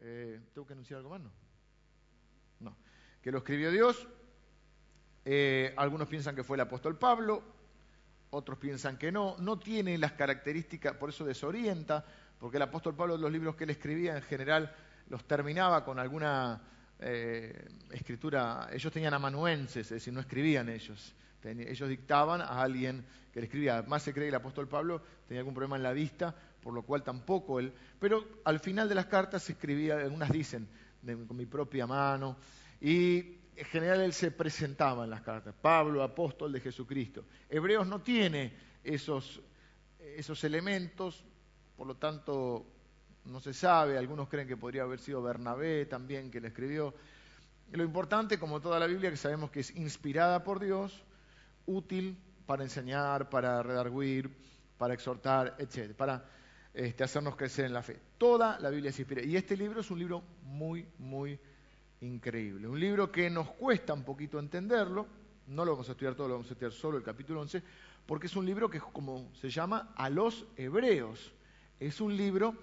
Eh, ¿Tengo que anunciar algo más? No. No. Que lo escribió Dios. Eh, algunos piensan que fue el apóstol Pablo, otros piensan que no. No tiene las características, por eso desorienta, porque el apóstol Pablo, los libros que él escribía en general, los terminaba con alguna eh, escritura. Ellos tenían amanuenses, es decir, no escribían ellos. ellos dictaban a alguien que le escribía. Más se cree que el apóstol Pablo tenía algún problema en la vista por lo cual tampoco él. Pero al final de las cartas se escribía, algunas dicen, con mi propia mano, y en general él se presentaba en las cartas, Pablo, apóstol de Jesucristo. Hebreos no tiene esos, esos elementos, por lo tanto no se sabe, algunos creen que podría haber sido Bernabé también que le escribió. Lo importante, como toda la Biblia, que sabemos que es inspirada por Dios, útil para enseñar, para redarguir, para exhortar, etc. Para este, hacernos crecer en la fe. Toda la Biblia se inspira. Y este libro es un libro muy, muy increíble. Un libro que nos cuesta un poquito entenderlo. No lo vamos a estudiar todo, lo vamos a estudiar solo el capítulo 11, porque es un libro que, como se llama, a los hebreos. Es un libro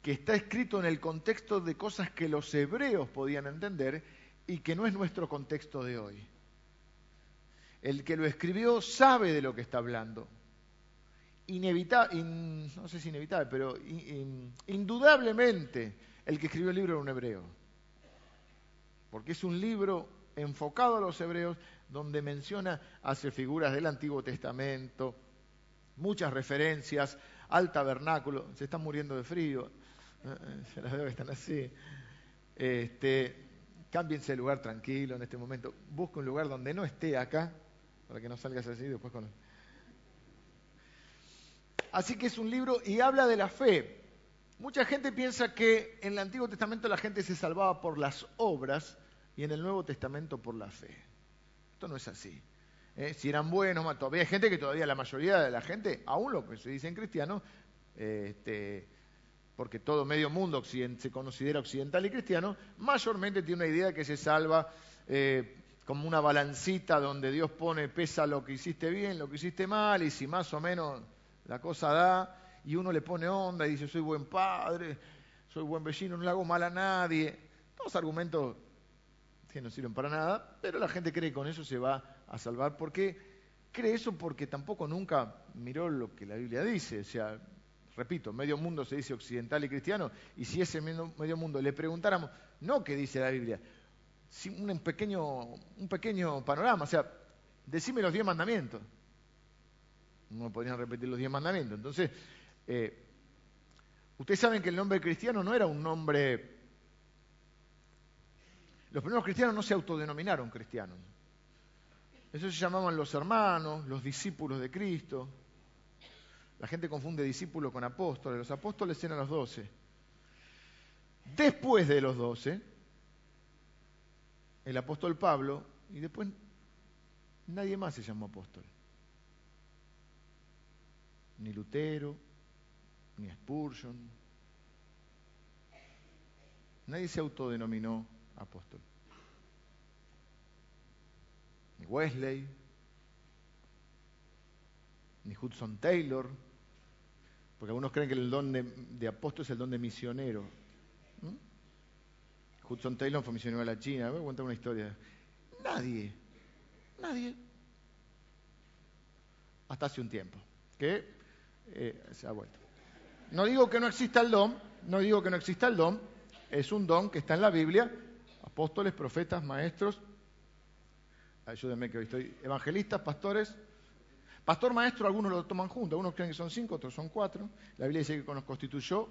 que está escrito en el contexto de cosas que los hebreos podían entender y que no es nuestro contexto de hoy. El que lo escribió sabe de lo que está hablando inevitable, no sé si inevitable, pero indudablemente el que escribió el libro era un hebreo. Porque es un libro enfocado a los hebreos donde menciona, hace figuras del Antiguo Testamento, muchas referencias al tabernáculo, se están muriendo de frío, se las veo que están así. Este, cámbiense de lugar tranquilo en este momento, busca un lugar donde no esté acá, para que no salgas así después con... Así que es un libro y habla de la fe. Mucha gente piensa que en el Antiguo Testamento la gente se salvaba por las obras y en el Nuevo Testamento por la fe. Esto no es así. ¿eh? Si eran buenos, todavía hay gente que todavía la mayoría de la gente, aún lo que se dice en cristiano, este, porque todo medio mundo se considera occidental y cristiano, mayormente tiene una idea que se salva eh, como una balancita donde Dios pone, pesa lo que hiciste bien, lo que hiciste mal, y si más o menos la cosa da y uno le pone onda y dice, soy buen padre, soy buen vecino, no le hago mal a nadie. Todos argumentos que no sirven para nada, pero la gente cree que con eso se va a salvar. ¿Por qué cree eso? Porque tampoco nunca miró lo que la Biblia dice. O sea, repito, medio mundo se dice occidental y cristiano, y si ese medio mundo le preguntáramos, no qué dice la Biblia, un pequeño, un pequeño panorama, o sea, decime los diez mandamientos no podrían repetir los diez mandamientos. Entonces, eh, ustedes saben que el nombre cristiano no era un nombre... Los primeros cristianos no se autodenominaron cristianos. Eso se llamaban los hermanos, los discípulos de Cristo. La gente confunde discípulos con apóstoles. Los apóstoles eran los doce. Después de los doce, el apóstol Pablo, y después nadie más se llamó apóstol ni Lutero, ni Spurgeon. Nadie se autodenominó apóstol. Ni Wesley, ni Hudson Taylor, porque algunos creen que el don de, apóstol es el don de misionero. ¿Mm? Hudson Taylor fue misionero a la China. Voy a contar una historia. Nadie, nadie, hasta hace un tiempo, que eh, se ha vuelto. No digo que no exista el don, no digo que no exista el don, es un don que está en la Biblia, apóstoles, profetas, maestros, ayúdenme que hoy estoy, evangelistas, pastores, pastor, maestro, algunos lo toman juntos, algunos creen que son cinco, otros son cuatro, la Biblia dice que nos constituyó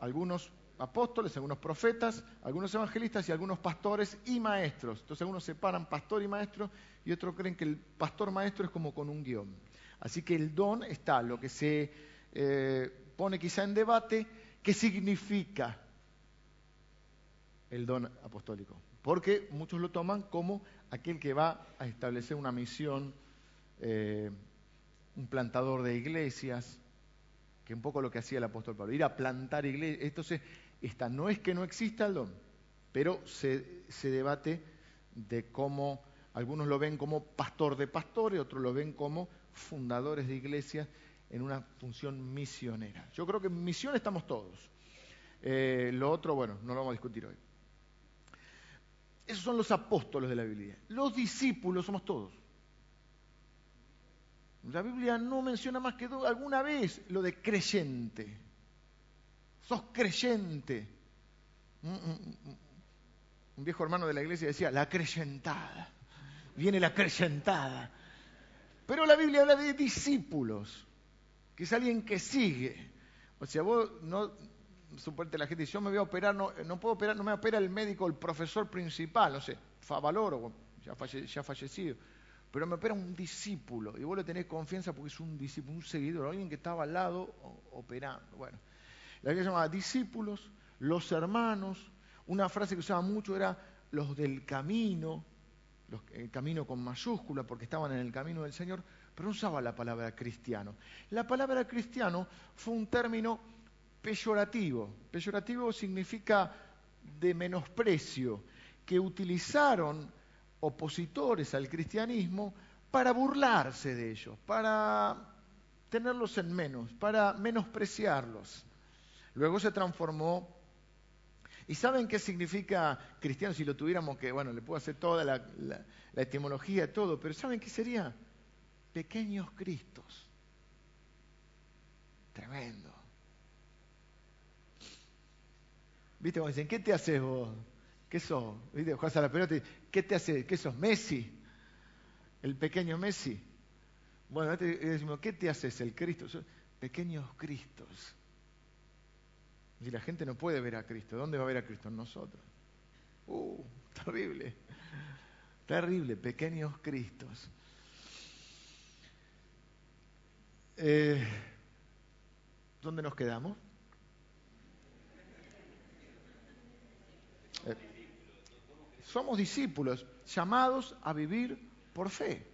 algunos apóstoles, algunos profetas, algunos evangelistas y algunos pastores y maestros. Entonces algunos separan pastor y maestro y otros creen que el pastor maestro es como con un guion. Así que el don está, lo que se eh, pone quizá en debate, ¿qué significa el don apostólico? Porque muchos lo toman como aquel que va a establecer una misión, eh, un plantador de iglesias, que un poco lo que hacía el apóstol Pablo, ir a plantar iglesias. Entonces, esta no es que no exista el don, pero se, se debate de cómo algunos lo ven como pastor de pastores, otros lo ven como fundadores de iglesias en una función misionera. Yo creo que en misión estamos todos. Eh, lo otro, bueno, no lo vamos a discutir hoy. Esos son los apóstoles de la Biblia. Los discípulos somos todos. La Biblia no menciona más que alguna vez lo de creyente. Sos creyente. Un viejo hermano de la iglesia decía, la creyentada. Viene la creyentada. Pero la Biblia habla de discípulos, que es alguien que sigue. O sea, vos no, suponte la gente dice, yo me voy a operar, no, puedo operar, no me opera el médico, el profesor principal, no sé, Favaloro, ya, ya fallecido pero me opera un discípulo y vos le tenés confianza porque es un discípulo, un seguidor, alguien que estaba al lado operando. Bueno, la Biblia llamaba discípulos, los hermanos, una frase que usaba mucho era los del camino, el camino con mayúscula porque estaban en el camino del Señor, pero no usaba la palabra cristiano. La palabra cristiano fue un término peyorativo. Peyorativo significa de menosprecio, que utilizaron opositores al cristianismo para burlarse de ellos, para tenerlos en menos, para menospreciarlos. Luego se transformó. ¿Y saben qué significa cristiano? Si lo tuviéramos que, bueno, le puedo hacer toda la, etimología y todo, pero ¿saben qué sería? Pequeños Cristos. Tremendo. ¿Viste cómo dicen, qué te haces vos? ¿Qué sos? ¿Viste? Juegas a la pelota y ¿qué te hace? ¿Qué sos? Messi. El pequeño Messi. Bueno, decimos, ¿qué te haces el Cristo? pequeños Cristos. Y la gente no puede ver a Cristo. ¿Dónde va a ver a Cristo? En nosotros. Uh, terrible. Terrible, pequeños Cristos. Eh, ¿Dónde nos quedamos? somos discípulos llamados a vivir por fe.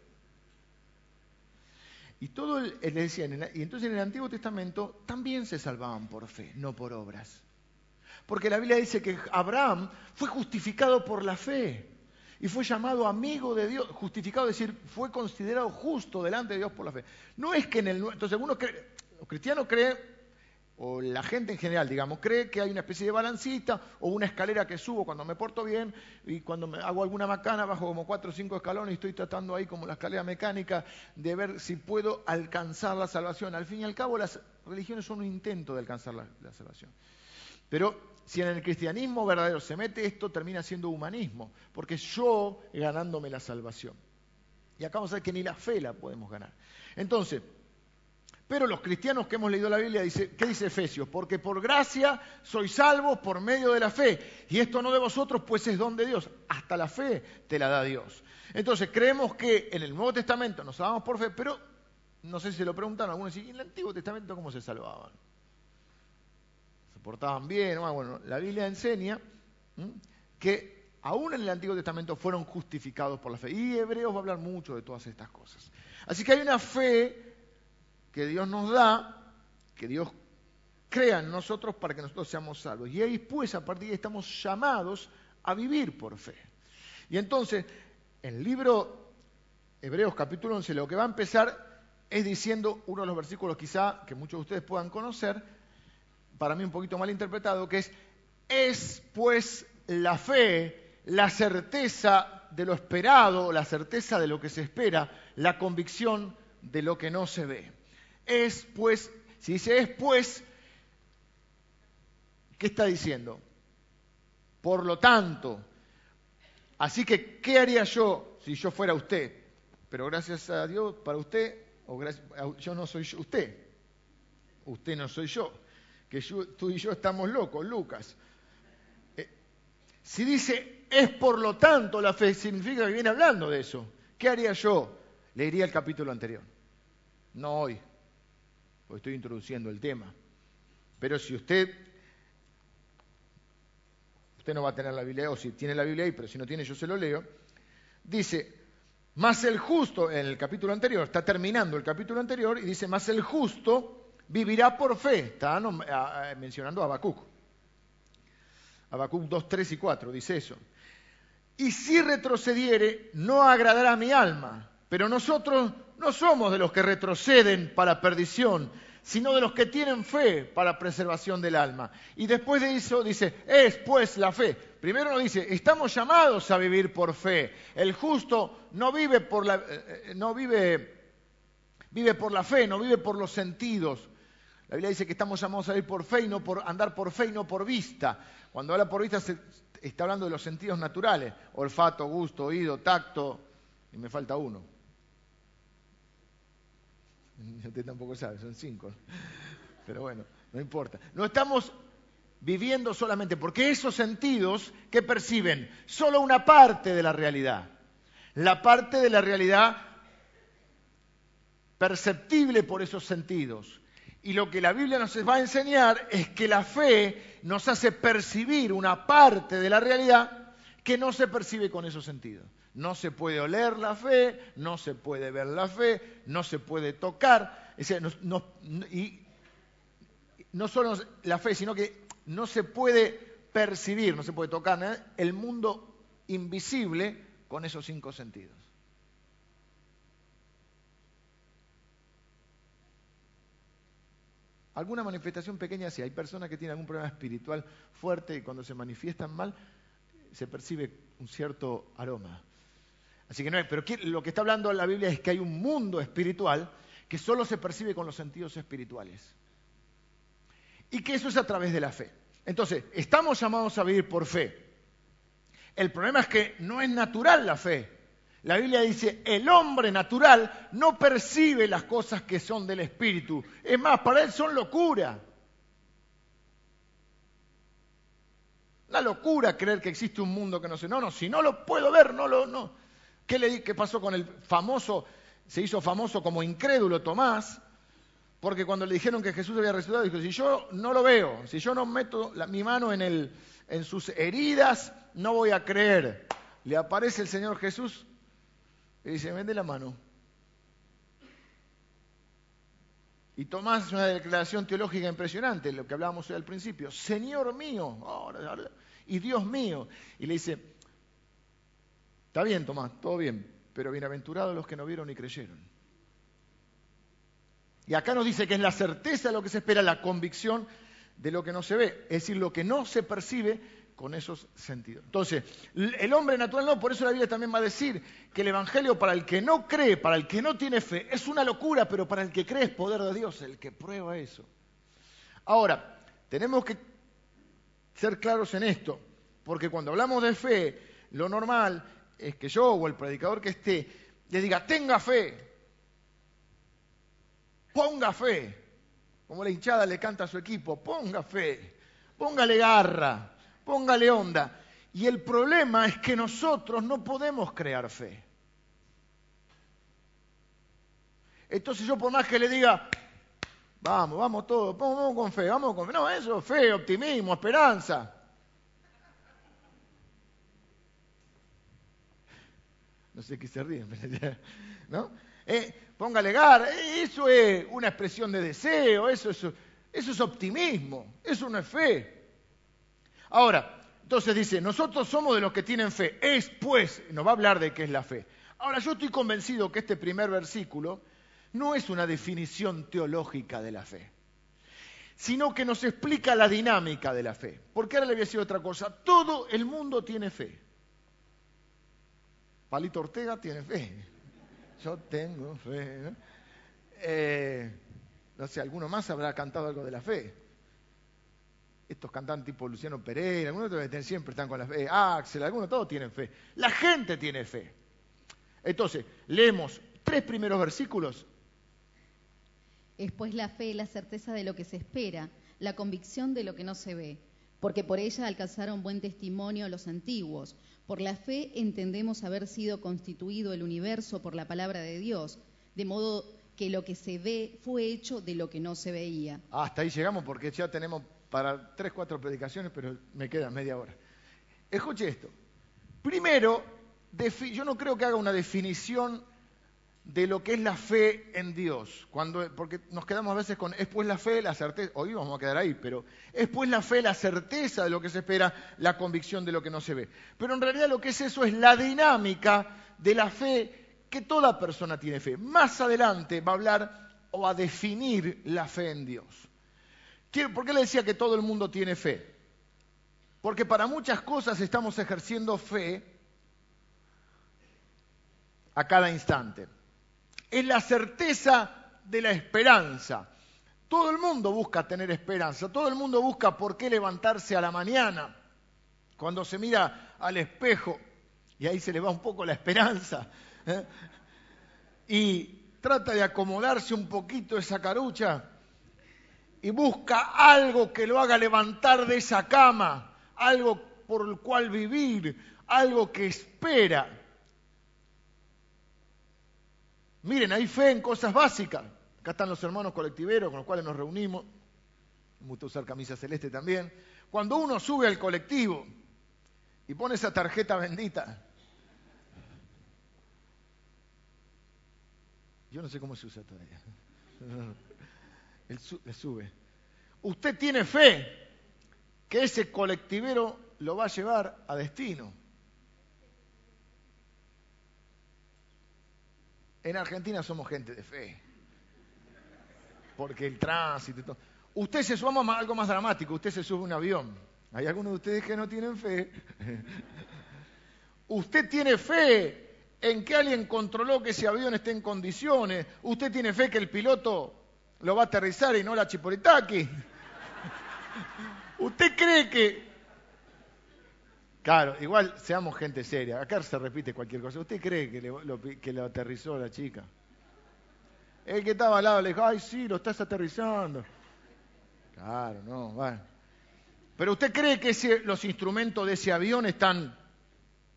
Y todo el, y entonces en el Antiguo Testamento también se salvaban por fe, no por obras. Porque la Biblia dice que Abraham fue justificado por la fe y fue llamado amigo de Dios, justificado, es decir, fue considerado justo delante de Dios por la fe. No es que en el entonces algunos los cristianos creen o la gente en general, digamos, cree que hay una especie de balancita o una escalera que subo cuando me porto bien y cuando me hago alguna macana bajo como cuatro o cinco escalones y estoy tratando ahí como la escalera mecánica de ver si puedo alcanzar la salvación. Al fin y al cabo las religiones son un intento de alcanzar la, la salvación. Pero si en el cristianismo verdadero se mete esto, termina siendo humanismo, porque yo ganándome la salvación. Y acá vamos a ver que ni la fe la podemos ganar. Entonces, pero los cristianos que hemos leído la Biblia, dice, ¿qué dice Efesios? Porque por gracia sois salvos por medio de la fe. Y esto no de vosotros, pues es don de Dios. Hasta la fe te la da Dios. Entonces creemos que en el Nuevo Testamento nos salvamos por fe, pero no sé si se lo preguntaron algunos, ¿y en el Antiguo Testamento cómo se salvaban? ¿Se portaban bien? Ah, bueno, la Biblia enseña que aún en el Antiguo Testamento fueron justificados por la fe. Y Hebreos va a hablar mucho de todas estas cosas. Así que hay una fe que Dios nos da, que Dios crea en nosotros para que nosotros seamos salvos. Y ahí pues a partir de ahí estamos llamados a vivir por fe. Y entonces, el libro Hebreos capítulo 11 lo que va a empezar es diciendo uno de los versículos quizá que muchos de ustedes puedan conocer, para mí un poquito mal interpretado, que es, es pues la fe, la certeza de lo esperado, la certeza de lo que se espera, la convicción de lo que no se ve. Es pues, si dice es pues, ¿qué está diciendo? Por lo tanto, así que, ¿qué haría yo si yo fuera usted? Pero gracias a Dios, para usted, o gracias, yo no soy usted, usted no soy yo, que tú y yo estamos locos, Lucas. Eh, si dice es por lo tanto la fe, significa que viene hablando de eso. ¿Qué haría yo? Leería el capítulo anterior. No hoy, porque estoy introduciendo el tema. Pero si usted, usted no va a tener la Biblia, o si tiene la Biblia ahí, pero si no tiene yo se lo leo, dice, más el justo, en el capítulo anterior, está terminando el capítulo anterior, y dice, más el justo vivirá por fe. Está mencionando a Habacuc. Habacuc 2, 3 y 4 dice eso. Y si retrocediere, no agradará a mi alma. Pero nosotros no somos de los que retroceden para perdición, sino de los que tienen fe para preservación del alma. Y después de eso dice, es pues la fe. Primero nos dice, estamos llamados a vivir por fe. El justo no vive por la, eh, eh, no vive, vive por la fe, no vive por los sentidos. La Biblia dice que estamos llamados a vivir por fe y no por andar por fe y no por vista. Cuando habla por vista se está hablando de los sentidos naturales, olfato, gusto, oído, tacto, y me falta uno. Usted tampoco sabe, son cinco. Pero bueno, no importa. No estamos viviendo solamente, porque esos sentidos que perciben solo una parte de la realidad. La parte de la realidad perceptible por esos sentidos. Y lo que la Biblia nos va a enseñar es que la fe nos hace percibir una parte de la realidad que no se percibe con esos sentidos. No se puede oler la fe, no se puede ver la fe, no se puede tocar. y no solo la fe, sino que no se puede percibir, no se puede tocar el mundo invisible con esos cinco sentidos. Alguna manifestación pequeña sí, hay personas que tienen algún problema espiritual fuerte y cuando se manifiestan mal se percibe un cierto aroma. Así que no es, pero lo que está hablando la Biblia es que hay un mundo espiritual que solo se percibe con los sentidos espirituales. Y que eso es a través de la fe. Entonces, estamos llamados a vivir por fe. El problema es que no es natural la fe. La Biblia dice, el hombre natural no percibe las cosas que son del Espíritu. Es más, para él son locura. La locura creer que existe un mundo que no sé. No, no, si no lo puedo ver, no lo... No. ¿Qué, le, ¿Qué pasó con el famoso, se hizo famoso como incrédulo Tomás? Porque cuando le dijeron que Jesús había resucitado, dijo, si yo no lo veo, si yo no meto mi mano en, el, en sus heridas, no voy a creer. Le aparece el Señor Jesús y dice, vende la mano. Y Tomás es una declaración teológica impresionante, lo que hablábamos hoy al principio. Señor mío, y Dios mío. Y le dice, Está bien, Tomás, todo bien, pero bienaventurados los que no vieron ni creyeron. Y acá nos dice que es la certeza de lo que se espera, la convicción de lo que no se ve, es decir, lo que no se percibe con esos sentidos. Entonces, el hombre natural no, por eso la Biblia también va a decir que el Evangelio para el que no cree, para el que no tiene fe, es una locura, pero para el que cree es poder de Dios, el que prueba eso. Ahora, tenemos que ser claros en esto, porque cuando hablamos de fe, lo normal es que yo o el predicador que esté le diga, tenga fe, ponga fe, como la hinchada le canta a su equipo, ponga fe, póngale garra, póngale onda. Y el problema es que nosotros no podemos crear fe. Entonces yo por más que le diga, vamos, vamos todos, vamos con fe, vamos con fe, no, eso, fe, optimismo, esperanza. No sé qué se ríen, ¿no? Eh, póngale gar, eso es una expresión de deseo, eso, eso, eso es optimismo, eso no es fe. Ahora, entonces dice, nosotros somos de los que tienen fe, es pues, nos va a hablar de qué es la fe. Ahora, yo estoy convencido que este primer versículo no es una definición teológica de la fe, sino que nos explica la dinámica de la fe. Porque ahora le voy a decir otra cosa, todo el mundo tiene fe. Palito Ortega tiene fe. Yo tengo fe. Eh, ¿no? sé, alguno más habrá cantado algo de la fe. Estos cantantes tipo Luciano Pereira, algunos siempre están con la fe. Axel, algunos todos tienen fe. La gente tiene fe. Entonces, leemos tres primeros versículos. Es pues la fe la certeza de lo que se espera, la convicción de lo que no se ve, porque por ella alcanzaron buen testimonio los antiguos. Por la fe entendemos haber sido constituido el universo por la palabra de Dios, de modo que lo que se ve fue hecho de lo que no se veía. Ah, hasta ahí llegamos porque ya tenemos para tres, cuatro predicaciones, pero me queda media hora. Escuche esto. Primero, yo no creo que haga una definición de lo que es la fe en Dios. Cuando, porque nos quedamos a veces con, es pues la fe, la certeza, hoy vamos a quedar ahí, pero es pues la fe, la certeza de lo que se espera, la convicción de lo que no se ve. Pero en realidad lo que es eso es la dinámica de la fe que toda persona tiene fe. Más adelante va a hablar o a definir la fe en Dios. ¿Por qué le decía que todo el mundo tiene fe? Porque para muchas cosas estamos ejerciendo fe a cada instante. Es la certeza de la esperanza. Todo el mundo busca tener esperanza, todo el mundo busca por qué levantarse a la mañana, cuando se mira al espejo y ahí se le va un poco la esperanza. ¿eh? Y trata de acomodarse un poquito esa carucha y busca algo que lo haga levantar de esa cama, algo por el cual vivir, algo que espera. Miren, hay fe en cosas básicas. Acá están los hermanos colectiveros con los cuales nos reunimos. Me gusta usar camisa celeste también. Cuando uno sube al colectivo y pone esa tarjeta bendita, yo no sé cómo se usa todavía. le sube. Usted tiene fe que ese colectivero lo va a llevar a destino. En Argentina somos gente de fe. Porque el tránsito y todo. Usted se sube a algo más dramático, usted se sube a un avión. Hay algunos de ustedes que no tienen fe. usted tiene fe en que alguien controló que ese avión esté en condiciones. Usted tiene fe que el piloto lo va a aterrizar y no la Chiporitaki. ¿Usted cree que... Claro, igual seamos gente seria. Acá se repite cualquier cosa. ¿Usted cree que, lo, que lo aterrizó la chica? El que estaba al lado le dijo, ay, sí, lo estás aterrizando. Claro, no, bueno. Pero usted cree que los instrumentos de ese avión están,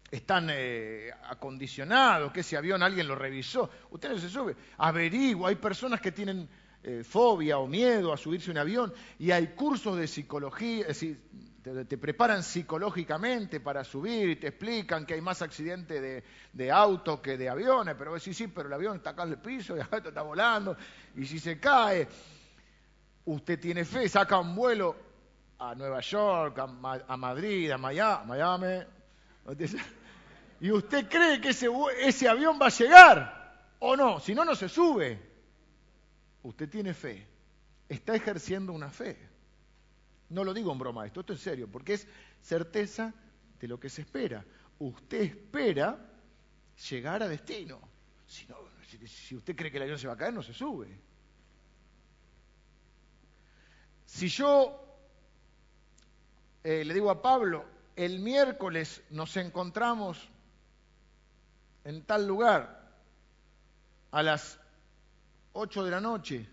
están eh, acondicionados, que ese avión alguien lo revisó. Usted no se sube. Averigua, hay personas que tienen eh, fobia o miedo a subirse a un avión y hay cursos de psicología, es decir, te, preparan psicológicamente para subir y te explican que hay más accidentes de, de autos que de aviones, pero sí, sí, pero el avión está acá en el piso y acá está volando y si se cae, usted tiene fe, saca un vuelo a Nueva York, a, Madrid, a Miami, y usted cree que ese avión va a llegar o no, si no, no se sube usted tiene fe, está ejerciendo una fe. No lo digo en broma esto, esto es serio, porque es certeza de lo que se espera. Usted espera llegar a destino. Si, si usted cree que el avión se va a caer, no se sube. Si yo eh, le digo a Pablo, el miércoles nos encontramos en tal lugar a las 8 de la noche,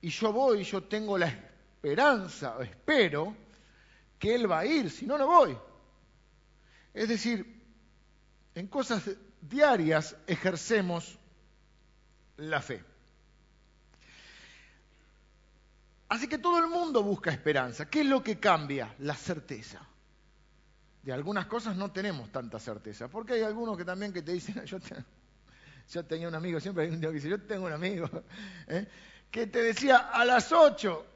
y yo voy, yo tengo la esperanza, espero, que Él va a ir, si no, no voy. Es decir, en cosas diarias ejercemos la fe. Así que todo el mundo busca esperanza. ¿Qué es lo que cambia? La certeza. De algunas cosas no tenemos tanta certeza, porque hay algunos que también que te dicen, yo te, yo tenía un amigo, siempre hay un que dice, yo tengo un amigo, ¿eh? que te decía a las 8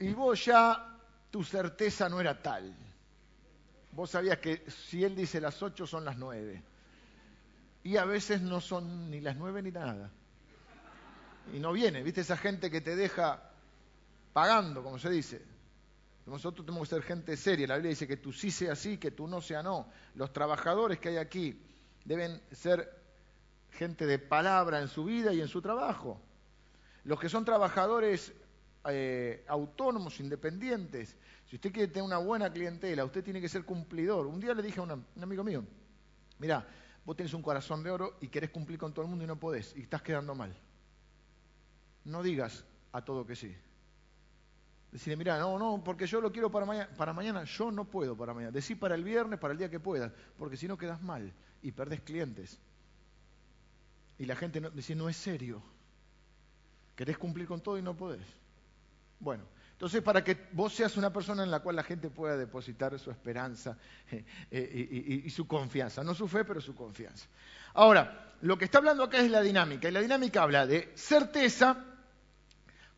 y vos ya tu certeza no era tal. Vos sabías que si él dice las 8 son las 9. Y a veces no son ni las 9 ni nada. Y no viene, ¿viste? Esa gente que te deja pagando, como se dice. Nosotros tenemos que ser gente seria. La Biblia dice que tú sí sea sí, que tú no sea no. Los trabajadores que hay aquí deben ser gente de palabra en su vida y en su trabajo. Los que son trabajadores eh, autónomos, independientes, si usted quiere tener una buena clientela, usted tiene que ser cumplidor. Un día le dije a un amigo mío, mira, vos tenés un corazón de oro y querés cumplir con todo el mundo y no podés, y estás quedando mal. No digas a todo que sí. Decirle, mira, no, no, porque yo lo quiero para mañana, para mañana, yo no puedo para mañana. Decí para el viernes, para el día que puedas, porque si no quedas mal y perdés clientes. Y la gente no, dice, no es serio. Querés cumplir con todo y no podés. Bueno, entonces para que vos seas una persona en la cual la gente pueda depositar su esperanza eh, eh, y, su confianza. No su fe, pero su confianza. Ahora, lo que está hablando acá es la dinámica. Y la dinámica habla de certeza,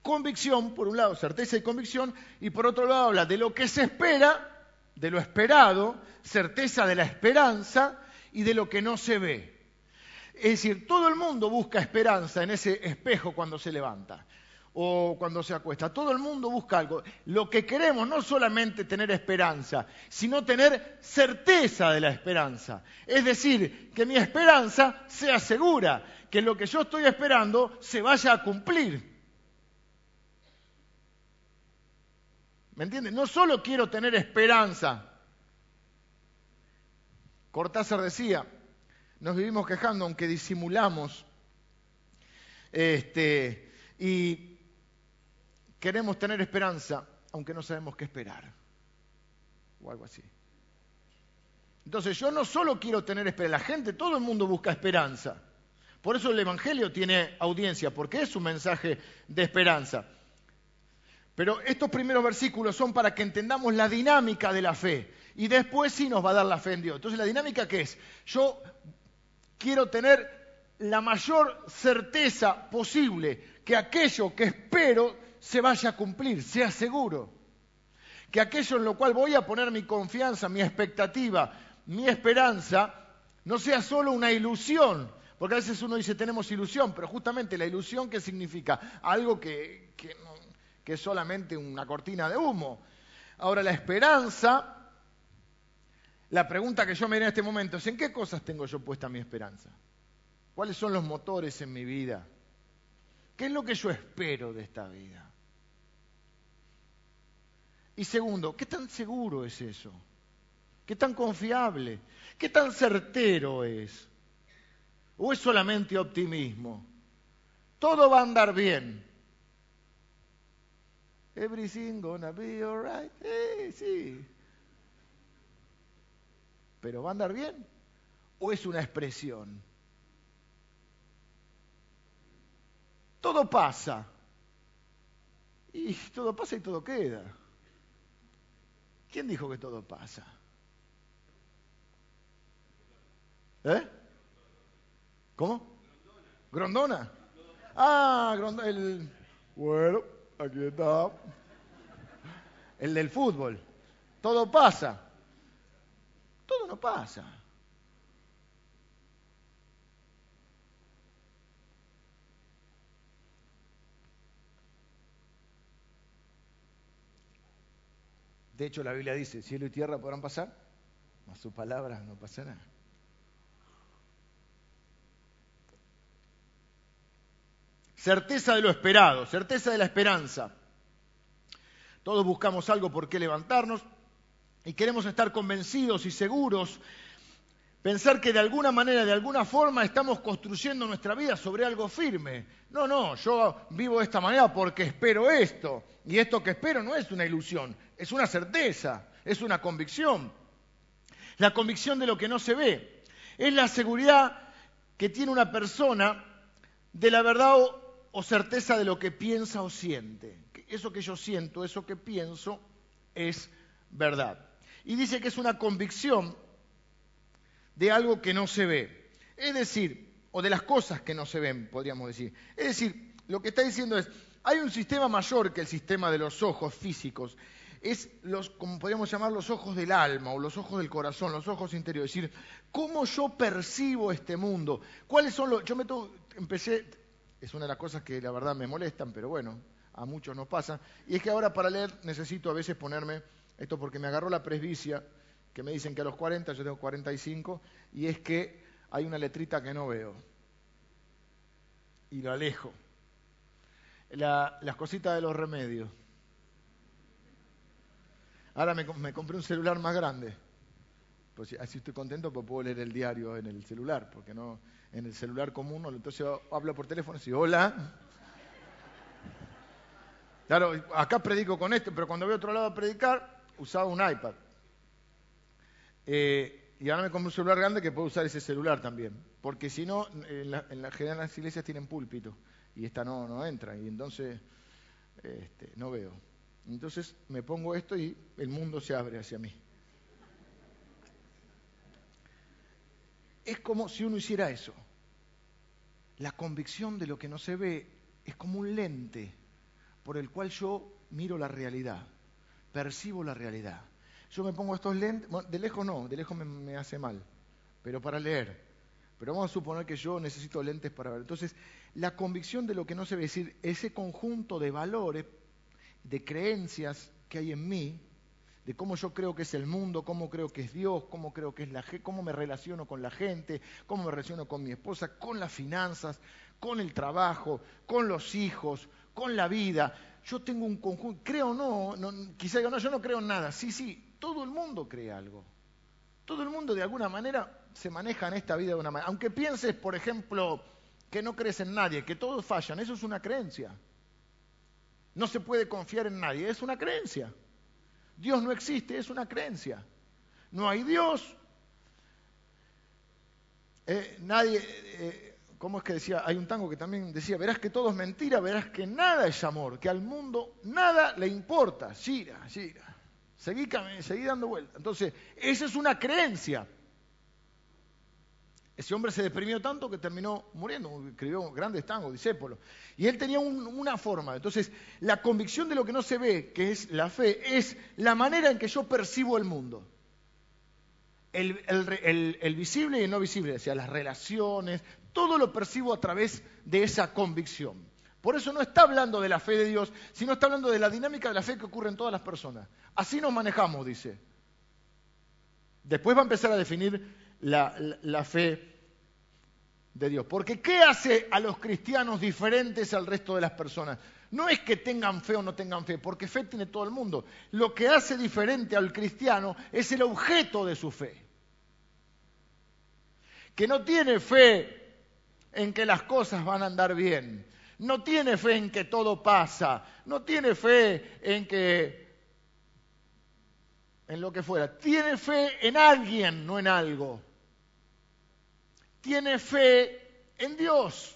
convicción, por un lado, certeza y convicción, y por otro lado habla de lo que se espera, de lo esperado, certeza de la esperanza y de lo que no se ve. Es decir, todo el mundo busca esperanza en ese espejo cuando se levanta o cuando se acuesta. Todo el mundo busca algo. Lo que queremos no solamente tener esperanza, sino tener certeza de la esperanza. Es decir, que mi esperanza sea segura, que lo que yo estoy esperando se vaya a cumplir. ¿Me entiendes? No solo quiero tener esperanza. Cortázar decía, nos vivimos quejando aunque disimulamos este, y queremos tener esperanza aunque no sabemos qué esperar. O algo así. Entonces yo no solo quiero tener esperanza, la gente, todo el mundo busca esperanza. Por eso el Evangelio tiene audiencia, porque es un mensaje de esperanza. Pero estos primeros versículos son para que entendamos la dinámica de la fe. Y después sí nos va a dar la fe en Dios. Entonces, ¿la dinámica qué es? Yo quiero tener la mayor certeza posible que aquello que espero se vaya a cumplir, sea seguro. Que aquello en lo cual voy a poner mi confianza, mi expectativa, mi esperanza, no sea solo una ilusión. Porque a veces uno dice tenemos ilusión, pero justamente la ilusión, ¿qué significa? Algo que, que que es solamente una cortina de humo. Ahora, la esperanza, la pregunta que yo me haré en este momento es, ¿en qué cosas tengo yo puesta mi esperanza? ¿Cuáles son los motores en mi vida? ¿Qué es lo que yo espero de esta vida? Y segundo, ¿qué tan seguro es eso? ¿Qué tan confiable? ¿Qué tan certero es? ¿O es solamente optimismo? Todo va a andar bien. Everything gonna be alright. Eh, sí. ¿Pero va a andar bien? ¿O es una expresión? Todo pasa. Y todo pasa y todo queda. ¿Quién dijo que todo pasa? ¿Eh? ¿Cómo? Grondona. Ah, Grondona. El... Bueno, Aquí está. El del fútbol. Todo pasa. Todo no pasa. De hecho, la Biblia dice, cielo y tierra podrán pasar, mas sus palabras no pasarán. certeza de lo esperado, certeza de la esperanza. Todos buscamos algo por qué levantarnos y queremos estar convencidos y seguros, pensar que de alguna manera, de alguna forma estamos construyendo nuestra vida sobre algo firme. No, no, yo vivo de esta manera porque espero esto. Y esto que espero no es una ilusión, es una certeza, es una convicción. La convicción de lo que no se ve. Es la seguridad que tiene una persona de la verdad o certeza de lo que piensa o siente. Eso que yo siento, eso que pienso, es verdad. Y dice que es una convicción de algo que no se ve. Es decir, o de las cosas que no se ven, podríamos decir. Es decir, lo que está diciendo es, hay un sistema mayor que el sistema de los ojos físicos. Es los, como podríamos llamar, los ojos del alma o los ojos del corazón, los ojos interiores. Es decir, cómo yo percibo este mundo. ¿Cuáles son los.? Yo me empecé, es una de las cosas que la verdad me molestan, pero bueno, a muchos nos pasa. Y es que ahora para leer necesito a veces ponerme, esto porque me agarró la presbicia, que me dicen que a los 40, yo tengo 45, y es que hay una letrita que no veo. Y lo alejo. las cositas de los remedios. Ahora me, me, compré un celular más grande. Pues así estoy contento porque puedo leer el diario en el celular, porque no, en el celular común, entonces hablo por teléfono y digo, hola. Claro, acá predico con esto, pero cuando voy a otro lado a predicar, usaba un iPad. Eh, y ahora me compro un celular grande que puedo usar ese celular también. Porque si no, en la, en general las iglesias tienen púlpito y esta no, no entra. Y entonces este, no veo. Entonces me pongo esto y el mundo se abre hacia mí. Es como si uno hiciera eso. La convicción de lo que no se ve es como un lente por el cual yo miro la realidad, percibo la realidad. Yo me pongo estos lentes, de lejos no, de lejos me, hace mal, pero para leer, Pero vamos a suponer que yo necesito lentes para ver. Entonces, la convicción de lo que no se ve, decir, ese conjunto de valores, de creencias que hay en mí, de cómo yo creo que es el mundo, cómo creo que es Dios, cómo creo que es la cómo me relaciono con la gente, cómo me relaciono con mi esposa, con las finanzas, con el trabajo, con los hijos, con la vida. Yo tengo un conjunto, creo o no, no, quizá digo, no, yo no creo en nada. Sí, sí, todo el mundo cree algo. Todo el mundo de alguna manera se maneja en esta vida de una manera. Aunque pienses, por ejemplo, que no crees en nadie, que todos fallan, eso es una creencia. No se puede confiar en nadie, es una creencia. Dios no existe, es una creencia. No hay Dios. Eh, nadie, eh, ¿cómo es que decía? Hay un tango que también decía, verás que todo es mentira, verás que nada es amor, que al mundo nada le importa. Gira, gira. Seguí, seguí dando vueltas. Entonces, esa es una creencia. Ese hombre se deprimió tanto que terminó muriendo, escribió grandes tangos, discípulos. Y él tenía una forma. Entonces, la convicción de lo que no se ve, que es la fe, es la manera en que yo percibo el mundo. El, el visible y el no visible, o sea, las relaciones, todo lo percibo a través de esa convicción. Por eso no está hablando de la fe de Dios, sino está hablando de la dinámica de la fe que ocurre en todas las personas. Así nos manejamos, dice. Después va a empezar a definir la, fe de Dios. Porque ¿qué hace a los cristianos diferentes al resto de las personas? No es que tengan fe o no tengan fe, porque fe tiene todo el mundo. Lo que hace diferente al cristiano es el objeto de su fe. Que no tiene fe en que las cosas van a andar bien. No tiene fe en que todo pasa. No tiene fe en que en lo que fuera. Tiene fe en alguien, no en algo tiene fe en Dios.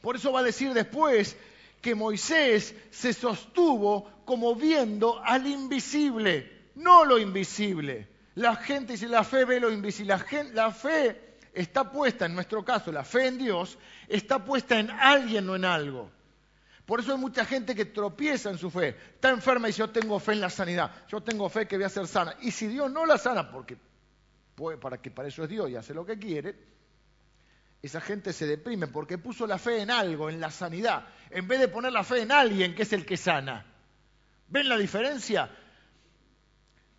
Por eso va a decir después que Moisés se sostuvo como viendo al invisible, no lo invisible. La gente dice, la fe ve lo invisible. La, fe está puesta, en nuestro caso, la fe en Dios, está puesta en alguien, no en algo. Por eso hay mucha gente que tropieza en su fe. Está enferma y dice, yo tengo fe en la sanidad. Yo tengo fe que voy a ser sana. Y si Dios no la sana, porque para que para eso es Dios y hace lo que quiere, esa gente se deprime porque puso la fe en algo, en la sanidad, en vez de poner la fe en alguien que es el que sana. ¿Ven la diferencia?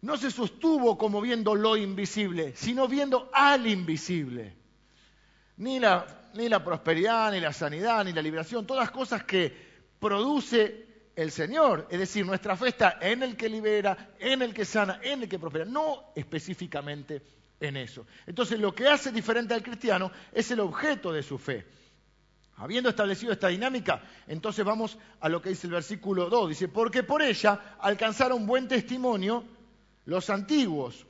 No se sostuvo como viendo lo invisible, sino viendo al invisible. Ni la, ni la prosperidad, ni la sanidad, ni la liberación, todas cosas que produce el Señor. Es decir, nuestra fe está en el que libera, en el que sana, en el que prospera, no específicamente en eso. Entonces lo que hace diferente al cristiano es el objeto de su fe. Habiendo establecido esta dinámica, entonces vamos a lo que dice el versículo 2. Dice, porque por ella alcanzaron buen testimonio los antiguos.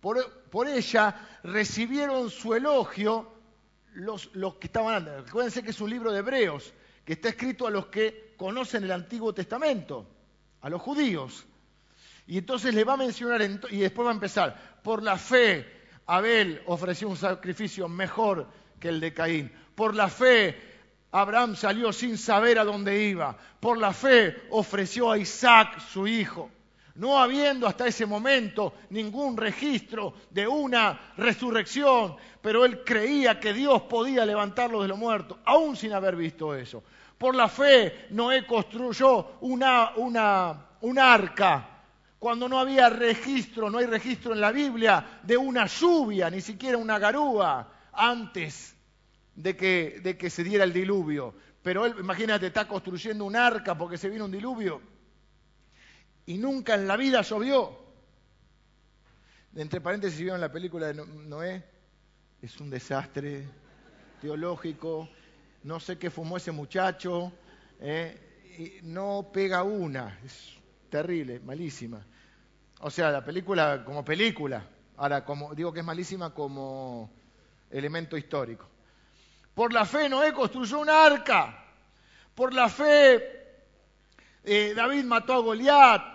Por, ella recibieron su elogio los, los que estaban... Acuérdense que es un libro de Hebreos, que está escrito a los que conocen el Antiguo Testamento, a los judíos. Y entonces le va a mencionar, y después va a empezar, por la fe Abel ofreció un sacrificio mejor que el de Caín. Por la fe, Abraham salió sin saber a dónde iba. Por la fe ofreció a Isaac su hijo. No habiendo hasta ese momento ningún registro de una resurrección, pero él creía que Dios podía levantarlo de los muertos, aún sin haber visto eso. Por la fe, Noé construyó una, una, un arca cuando no había registro, no hay registro en la Biblia de una lluvia, ni siquiera una garúa, antes de que, de que se diera el diluvio. Pero él, imagínate, está construyendo un arca porque se vino un diluvio y nunca en la vida llovió. Entre paréntesis, vieron la película de Noé, es un desastre teológico, no sé qué fumó ese muchacho, eh, y no pega una, es terrible, malísima. O sea, la película como película. Ahora, como, digo que es malísima como elemento histórico. Por la fe Noé construyó un arca. Por la fe eh, David mató a Goliat.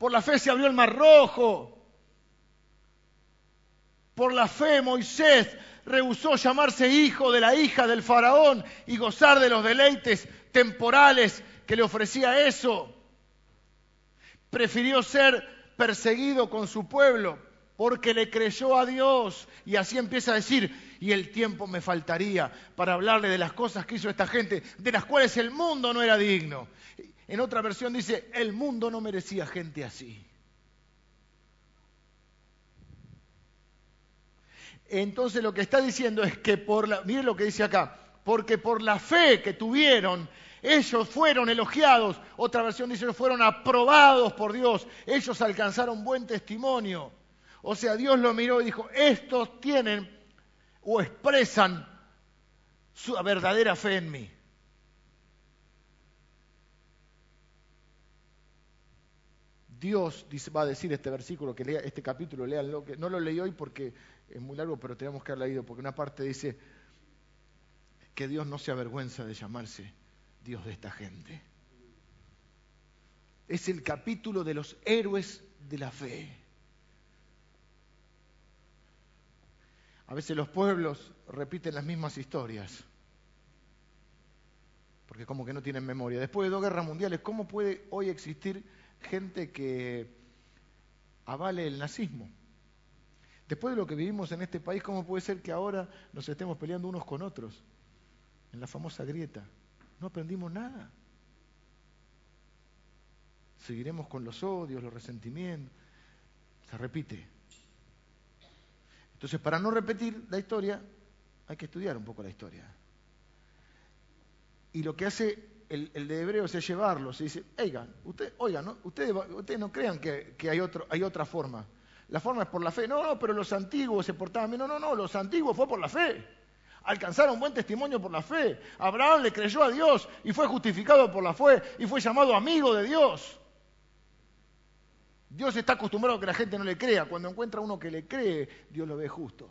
Por la fe se abrió el mar rojo. Por la fe Moisés rehusó llamarse hijo de la hija del faraón y gozar de los deleites temporales que le ofrecía eso. Prefirió ser perseguido con su pueblo porque le creyó a Dios. Y así empieza a decir, y el tiempo me faltaría para hablarle de las cosas que hizo esta gente, de las cuales el mundo no era digno. En otra versión dice, el mundo no merecía gente así. Entonces lo que está diciendo es que por la, miren lo que dice acá, porque por la fe que tuvieron, ellos fueron elogiados. Otra versión dice, ellos fueron aprobados por Dios. Ellos alcanzaron buen testimonio. O sea, Dios lo miró y dijo, estos tienen o expresan su verdadera fe en mí. Dios va a decir este versículo, que lea este capítulo, leanlo, que no lo leí hoy porque es muy largo, pero tenemos que haber leído, porque una parte dice que Dios no se avergüenza de llamarse Dios de esta gente. Es el capítulo de los héroes de la fe. A veces los pueblos repiten las mismas historias, porque como que no tienen memoria. Después de dos guerras mundiales, ¿cómo puede hoy existir gente que avale el nazismo? Después de lo que vivimos en este país, ¿cómo puede ser que ahora nos estemos peleando unos con otros? En la famosa grieta. No aprendimos nada. Seguiremos con los odios, los resentimientos. Se repite. Entonces, para no repetir la historia, hay que estudiar un poco la historia. Y lo que hace el, de Hebreos es llevarlos se dice, oigan, usted, oigan, ustedes no crean que, hay, otro, hay otra forma. La forma es por la fe. No, no, pero los antiguos se portaban bien. No, no, no, los antiguos fue por la fe. Alcanzaron buen testimonio por la fe. Abraham le creyó a Dios y fue justificado por la fe y fue llamado amigo de Dios. Dios está acostumbrado a que la gente no le crea. Cuando encuentra uno que le cree, Dios lo ve justo.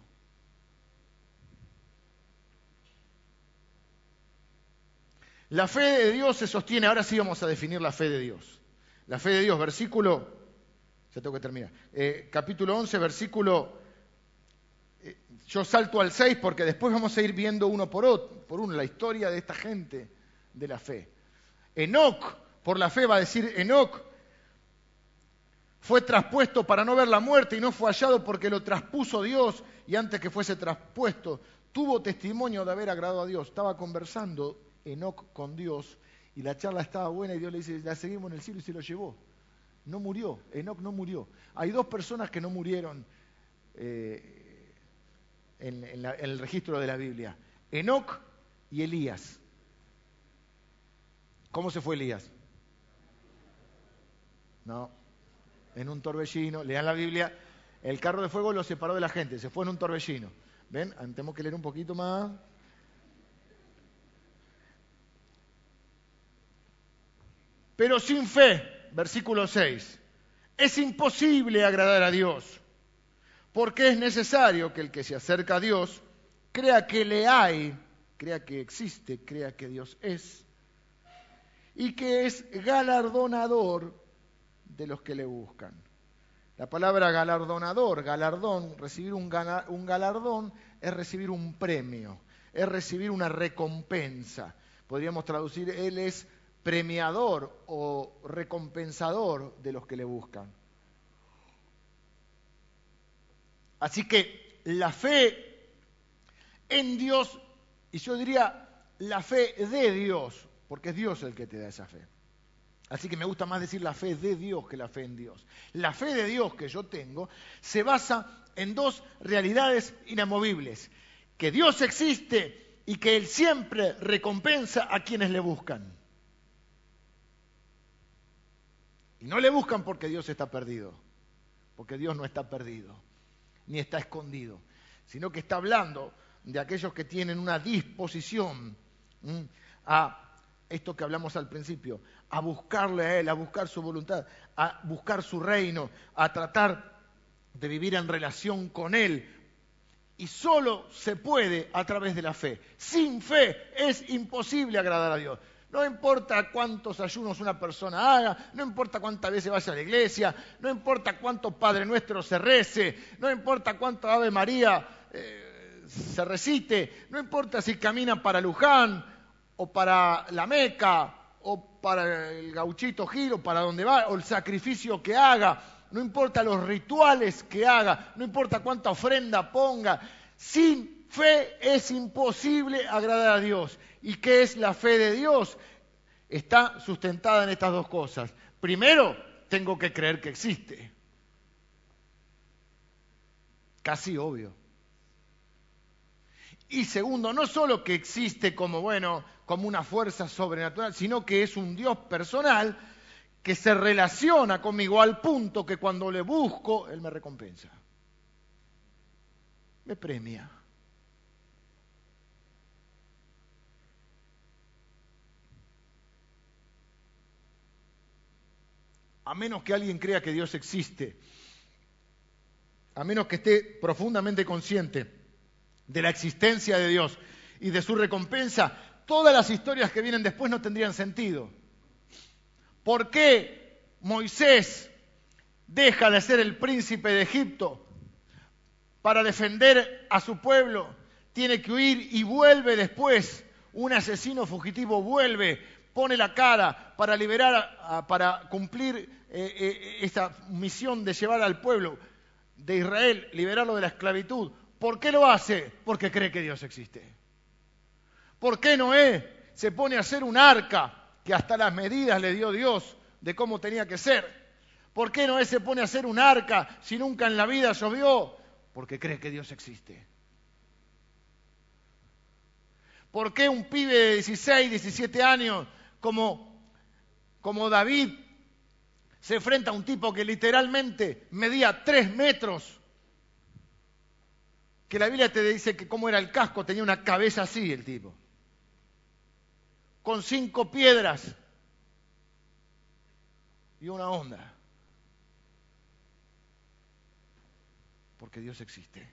La fe de Dios se sostiene, ahora sí vamos a definir la fe de Dios. La fe de Dios, versículo, ya tengo que terminar, eh, capítulo 11, versículo, eh, yo salto al 6 porque después vamos a ir viendo uno por, otro, por uno la historia de esta gente de la fe. Enoc, por la fe va a decir Enoc, fue traspuesto para no ver la muerte y no fue hallado porque lo traspuso Dios y antes que fuese traspuesto tuvo testimonio de haber agradado a Dios. Estaba conversando Enoc con Dios y la charla estaba buena y Dios le dice, la seguimos en el cielo y se lo llevó. No murió, Enoc no murió. Hay dos personas que no murieron eh, en, en el registro de la Biblia, Enoc y Elías. ¿Cómo se fue Elías? No, en un torbellino, lean la Biblia, el carro de fuego lo separó de la gente, se fue en un torbellino. ¿Ven? Tenemos que leer un poquito más. Pero sin fe, versículo 6, es imposible agradar a Dios, porque es necesario que el que se acerca a Dios crea que le hay, crea que existe, crea que Dios es, y que es galardonador de los que le buscan. La palabra galardonador, galardón, recibir un, galardón es recibir un premio, es recibir una recompensa. Podríamos traducir, Él es premiador o recompensador de los que le buscan. Así que la fe en Dios, y yo diría la fe de Dios, porque es Dios el que te da esa fe. Así que me gusta más decir la fe de Dios que la fe en Dios. La fe de Dios que yo tengo se basa en dos realidades inamovibles. Que Dios existe y que Él siempre recompensa a quienes le buscan. Y no le buscan porque Dios está perdido, porque Dios no está perdido, ni está escondido, sino que está hablando de aquellos que tienen una disposición a esto que hablamos al principio, a buscarle a Él, a buscar su voluntad, a buscar su reino, a tratar de vivir en relación con Él. Y solo se puede a través de la fe. Sin fe es imposible agradar a Dios. No importa cuántos ayunos una persona haga, no importa cuántas veces vaya a la iglesia, no importa cuánto Padre Nuestro se rece, no importa cuánto Ave María eh, se recite, no importa si camina para Luján o para la Meca, o para el gauchito giro, para donde va, o el sacrificio que haga, no importa los rituales que haga, no importa cuánta ofrenda ponga, sin fe es imposible agradar a Dios. ¿Y qué es la fe de Dios? Está sustentada en estas dos cosas. Primero, tengo que creer que existe. Casi obvio. Y segundo, no solo que existe como, bueno, como una fuerza sobrenatural, sino que es un Dios personal que se relaciona conmigo al punto que cuando le busco, Él me recompensa. Me premia. A menos que alguien crea que Dios existe, a menos que esté profundamente consciente de la existencia de Dios y de su recompensa, todas las historias que vienen después no tendrían sentido. ¿Por qué Moisés deja de ser el príncipe de Egipto para defender a su pueblo? Tiene que huir y vuelve después. Un asesino fugitivo vuelve, pone la cara para liberar, para cumplir eh, eh, esta misión de llevar al pueblo de Israel, liberarlo de la esclavitud. ¿Por qué lo hace? Porque cree que Dios existe. ¿Por qué Noé se pone a hacer un arca que hasta las medidas le dio Dios de cómo tenía que ser? ¿Por qué Noé se pone a hacer un arca si nunca en la vida llovió? Porque cree que Dios existe. ¿Por qué un pibe de 16, 17 años como, David se enfrenta a un tipo que literalmente medía 3 metros que la Biblia te dice que cómo era el casco, tenía una cabeza así el tipo, con cinco piedras y una onda. Porque Dios existe.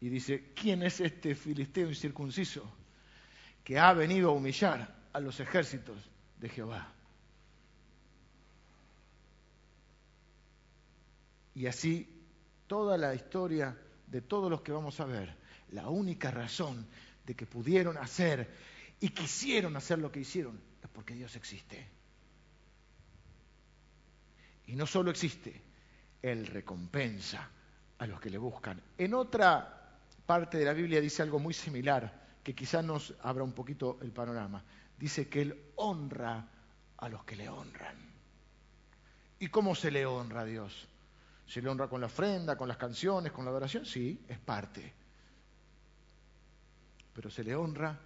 Y dice, ¿quién es este filisteo incircunciso que ha venido a humillar a los ejércitos de Jehová? Y así toda la historia de todos los que vamos a ver, la única razón de que pudieron hacer y quisieron hacer lo que hicieron es porque Dios existe. Y no solo existe, Él recompensa a los que le buscan. En otra parte de la Biblia dice algo muy similar, que quizás nos abra un poquito el panorama. Dice que Él honra a los que le honran. ¿Y cómo se le honra a Dios? ¿Se le honra con la ofrenda, con las canciones, con la adoración? Sí, es parte. Pero se le honra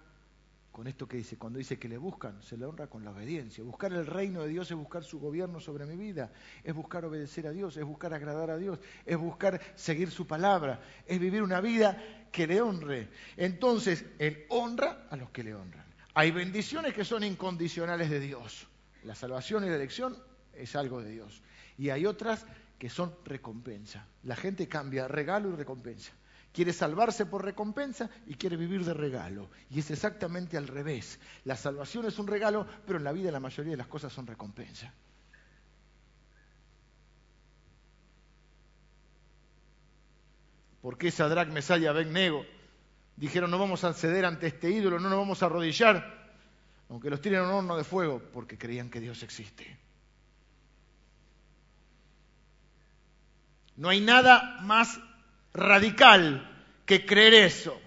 con esto que dice, cuando dice que le buscan, se le honra con la obediencia. Buscar el reino de Dios es buscar su gobierno sobre mi vida, es buscar obedecer a Dios, es buscar agradar a Dios, es buscar seguir su palabra, es vivir una vida que le honre. Entonces, Él honra a los que le honran. Hay bendiciones que son incondicionales de Dios. La salvación y la elección es algo de Dios. Y hay otras que son recompensa. La gente cambia regalo y recompensa. Quiere salvarse por recompensa y quiere vivir de regalo. Y es exactamente al revés. La salvación es un regalo, pero en la vida la mayoría de las cosas son recompensa. ¿Por qué Sadrach, Mesaya y Abednego dijeron no vamos a ceder ante este ídolo, no nos vamos a arrodillar, aunque los tiren en un horno de fuego? Porque creían que Dios existe. No hay nada más radical que creer eso.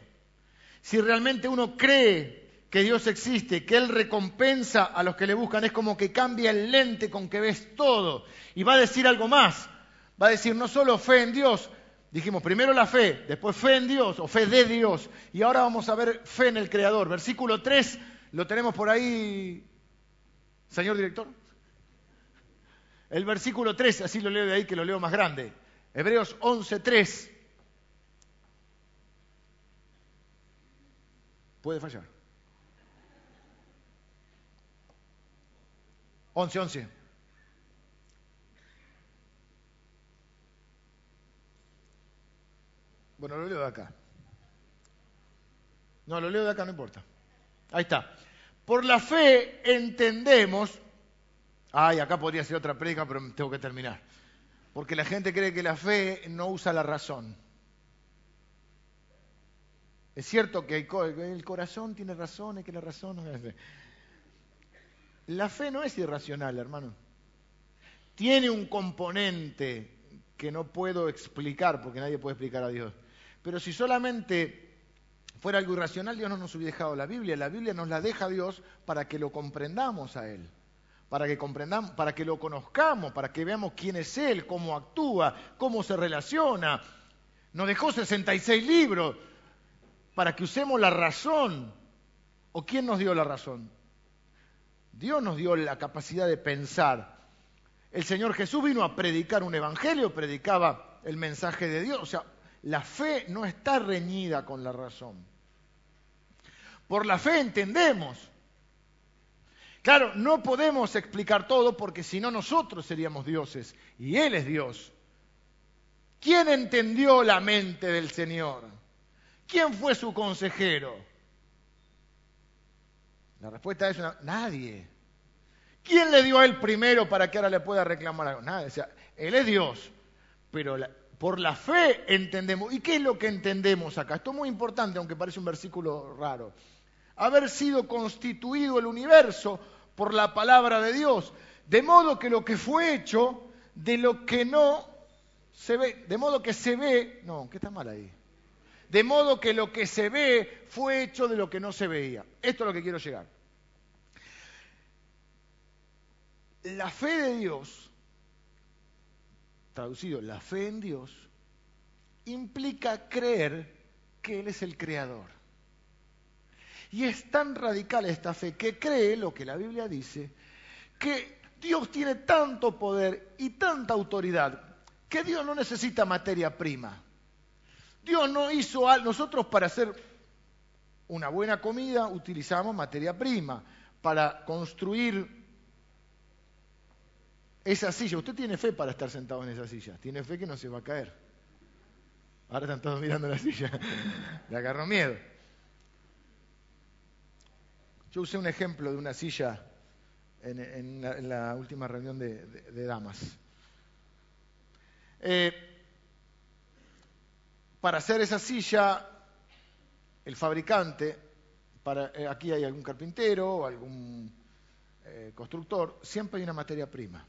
Si realmente uno cree que Dios existe, que Él recompensa a los que le buscan, es como que cambia el lente con que ves todo. Y va a decir algo más. Va a decir no solo fe en Dios, dijimos primero la fe, después fe en Dios o fe de Dios. Y ahora vamos a ver fe en el Creador. Versículo 3, lo tenemos por ahí, señor director. El versículo 3, así lo leo de ahí que lo leo más grande. Hebreos 11.3. Puede fallar. 11, 11. Bueno, lo leo de acá. No, lo leo de acá, no importa. Ahí está. Por la fe entendemos. Ay, acá podría ser otra predica, pero tengo que terminar. Porque la gente cree que la fe no usa la razón. Es cierto que el corazón tiene razón y que la razón no fe. La fe no es irracional, hermano. tiene un componente que no puedo explicar, porque nadie puede explicar a Dios. Pero si solamente fuera algo irracional, Dios no nos hubiera dejado la Biblia. La Biblia nos la deja Dios para que lo comprendamos a Él, para que comprendamos, para que lo conozcamos, para que veamos quién es Él, cómo actúa, cómo se relaciona. Nos dejó 66 libros para que usemos la razón. ¿O quién nos dio la razón? Dios nos dio la capacidad de pensar. El Señor Jesús vino a predicar un evangelio, predicaba el mensaje de Dios. O sea, la fe no está reñida con la razón. Por la fe entendemos. Claro, no podemos explicar todo porque si no nosotros seríamos dioses y Él es Dios. ¿Quién entendió la mente del Señor? ¿Quién fue su consejero? La respuesta es nadie. ¿Quién le dio a él primero para que ahora le pueda reclamar algo? Nadie. Él es Dios, pero por la fe entendemos. ¿Y qué es lo que entendemos acá? Esto es muy importante, aunque parece un versículo raro. Haber sido constituido el universo por la palabra de Dios, de modo que lo que fue hecho, de lo que no se ve, de modo que se ve, no, ¿qué está mal ahí? De modo que lo que se ve fue hecho de lo que no se veía. Esto es lo que quiero llegar. La fe de Dios, traducido, la fe en Dios, implica creer que Él es el creador. Y es tan radical esta fe que cree lo que la Biblia dice, que Dios tiene tanto poder y tanta autoridad que Dios no necesita materia prima. Dios no hizo a nosotros para hacer una buena comida utilizamos materia prima. Para construir esa silla, usted tiene fe para estar sentado en esa silla, tiene fe que no se va a caer. Ahora están todos mirando la silla, le agarró miedo. Yo usé un ejemplo de una silla en, la, última reunión de, damas. Eh, para hacer esa silla, el fabricante, para, eh, aquí hay algún carpintero algún eh, constructor, siempre hay una materia prima.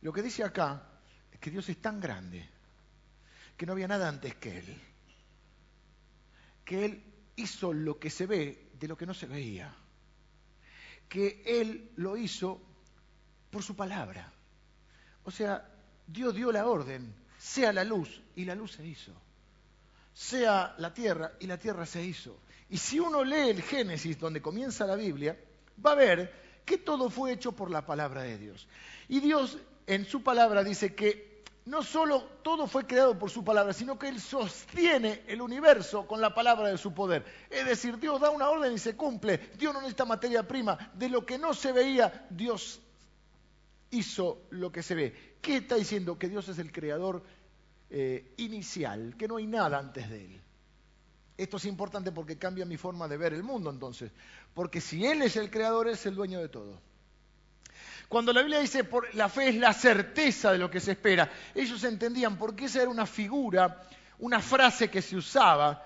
Lo que dice acá es que Dios es tan grande que no había nada antes que Él. Que Él hizo lo que se ve de lo que no se veía. Que Él lo hizo por su palabra. O sea, Dios dio la orden, sea la luz, y la luz se hizo. Sea la tierra, y la tierra se hizo. Y si uno lee el Génesis, donde comienza la Biblia, va a ver que todo fue hecho por la palabra de Dios. Y Dios en su palabra dice que no solo todo fue creado por su palabra, sino que Él sostiene el universo con la palabra de su poder. Es decir, Dios da una orden y se cumple. Dios no necesita materia prima. De lo que no se veía, Dios hizo lo que se ve. ¿Qué está diciendo? Que Dios es el creador eh, inicial, que no hay nada antes de Él. Esto es importante porque cambia mi forma de ver el mundo entonces. Porque si Él es el creador, es el dueño de todo. Cuando la Biblia dice la fe es la certeza de lo que se espera, ellos entendían porque esa era una figura, una frase que se usaba.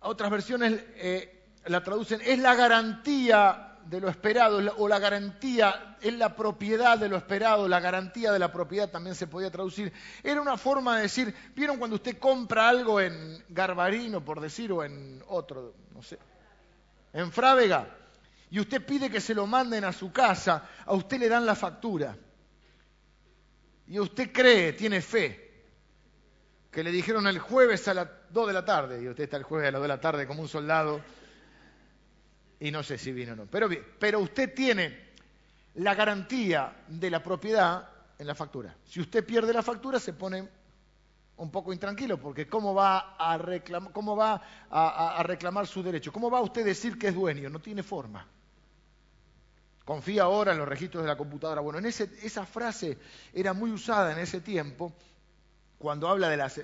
Otras versiones eh, la traducen, es la garantía de lo esperado, o la garantía, es la propiedad de lo esperado, la garantía de la propiedad también se podía traducir. Era una forma de decir, ¿vieron cuando usted compra algo en Garbarino, por decir, o en otro, no sé, en Frávega? y usted pide que se lo manden a su casa, a usted le dan la factura. Y usted cree, tiene fe, que le dijeron el jueves a las 2 de la tarde, y usted está el jueves a las 2 de la tarde como un soldado, y no sé si vino o no. Pero, pero usted tiene la garantía de la propiedad en la factura. Si usted pierde la factura, se pone un poco intranquilo, porque ¿cómo va a, reclamar, su derecho? ¿Cómo va usted a decir que es dueño? No tiene forma. Confía ahora en los registros de la computadora. Bueno, en esa frase era muy usada en ese tiempo cuando habla de las,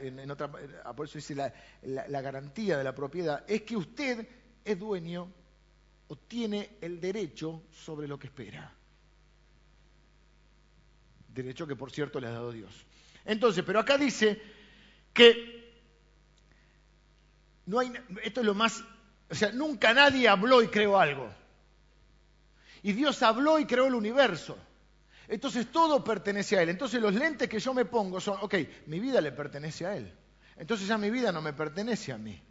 ah, por eso dice la, la, garantía de la propiedad, es que usted es dueño o tiene el derecho sobre lo que espera. Derecho que por cierto le ha dado Dios. Entonces, pero acá dice que no hay, esto es lo más, o sea, nunca nadie habló y creó algo. Y Dios habló y creó el universo. Entonces todo pertenece a Él. Entonces los lentes que yo me pongo son, ok, mi vida le pertenece a Él. Entonces ya mi vida no me pertenece a mí.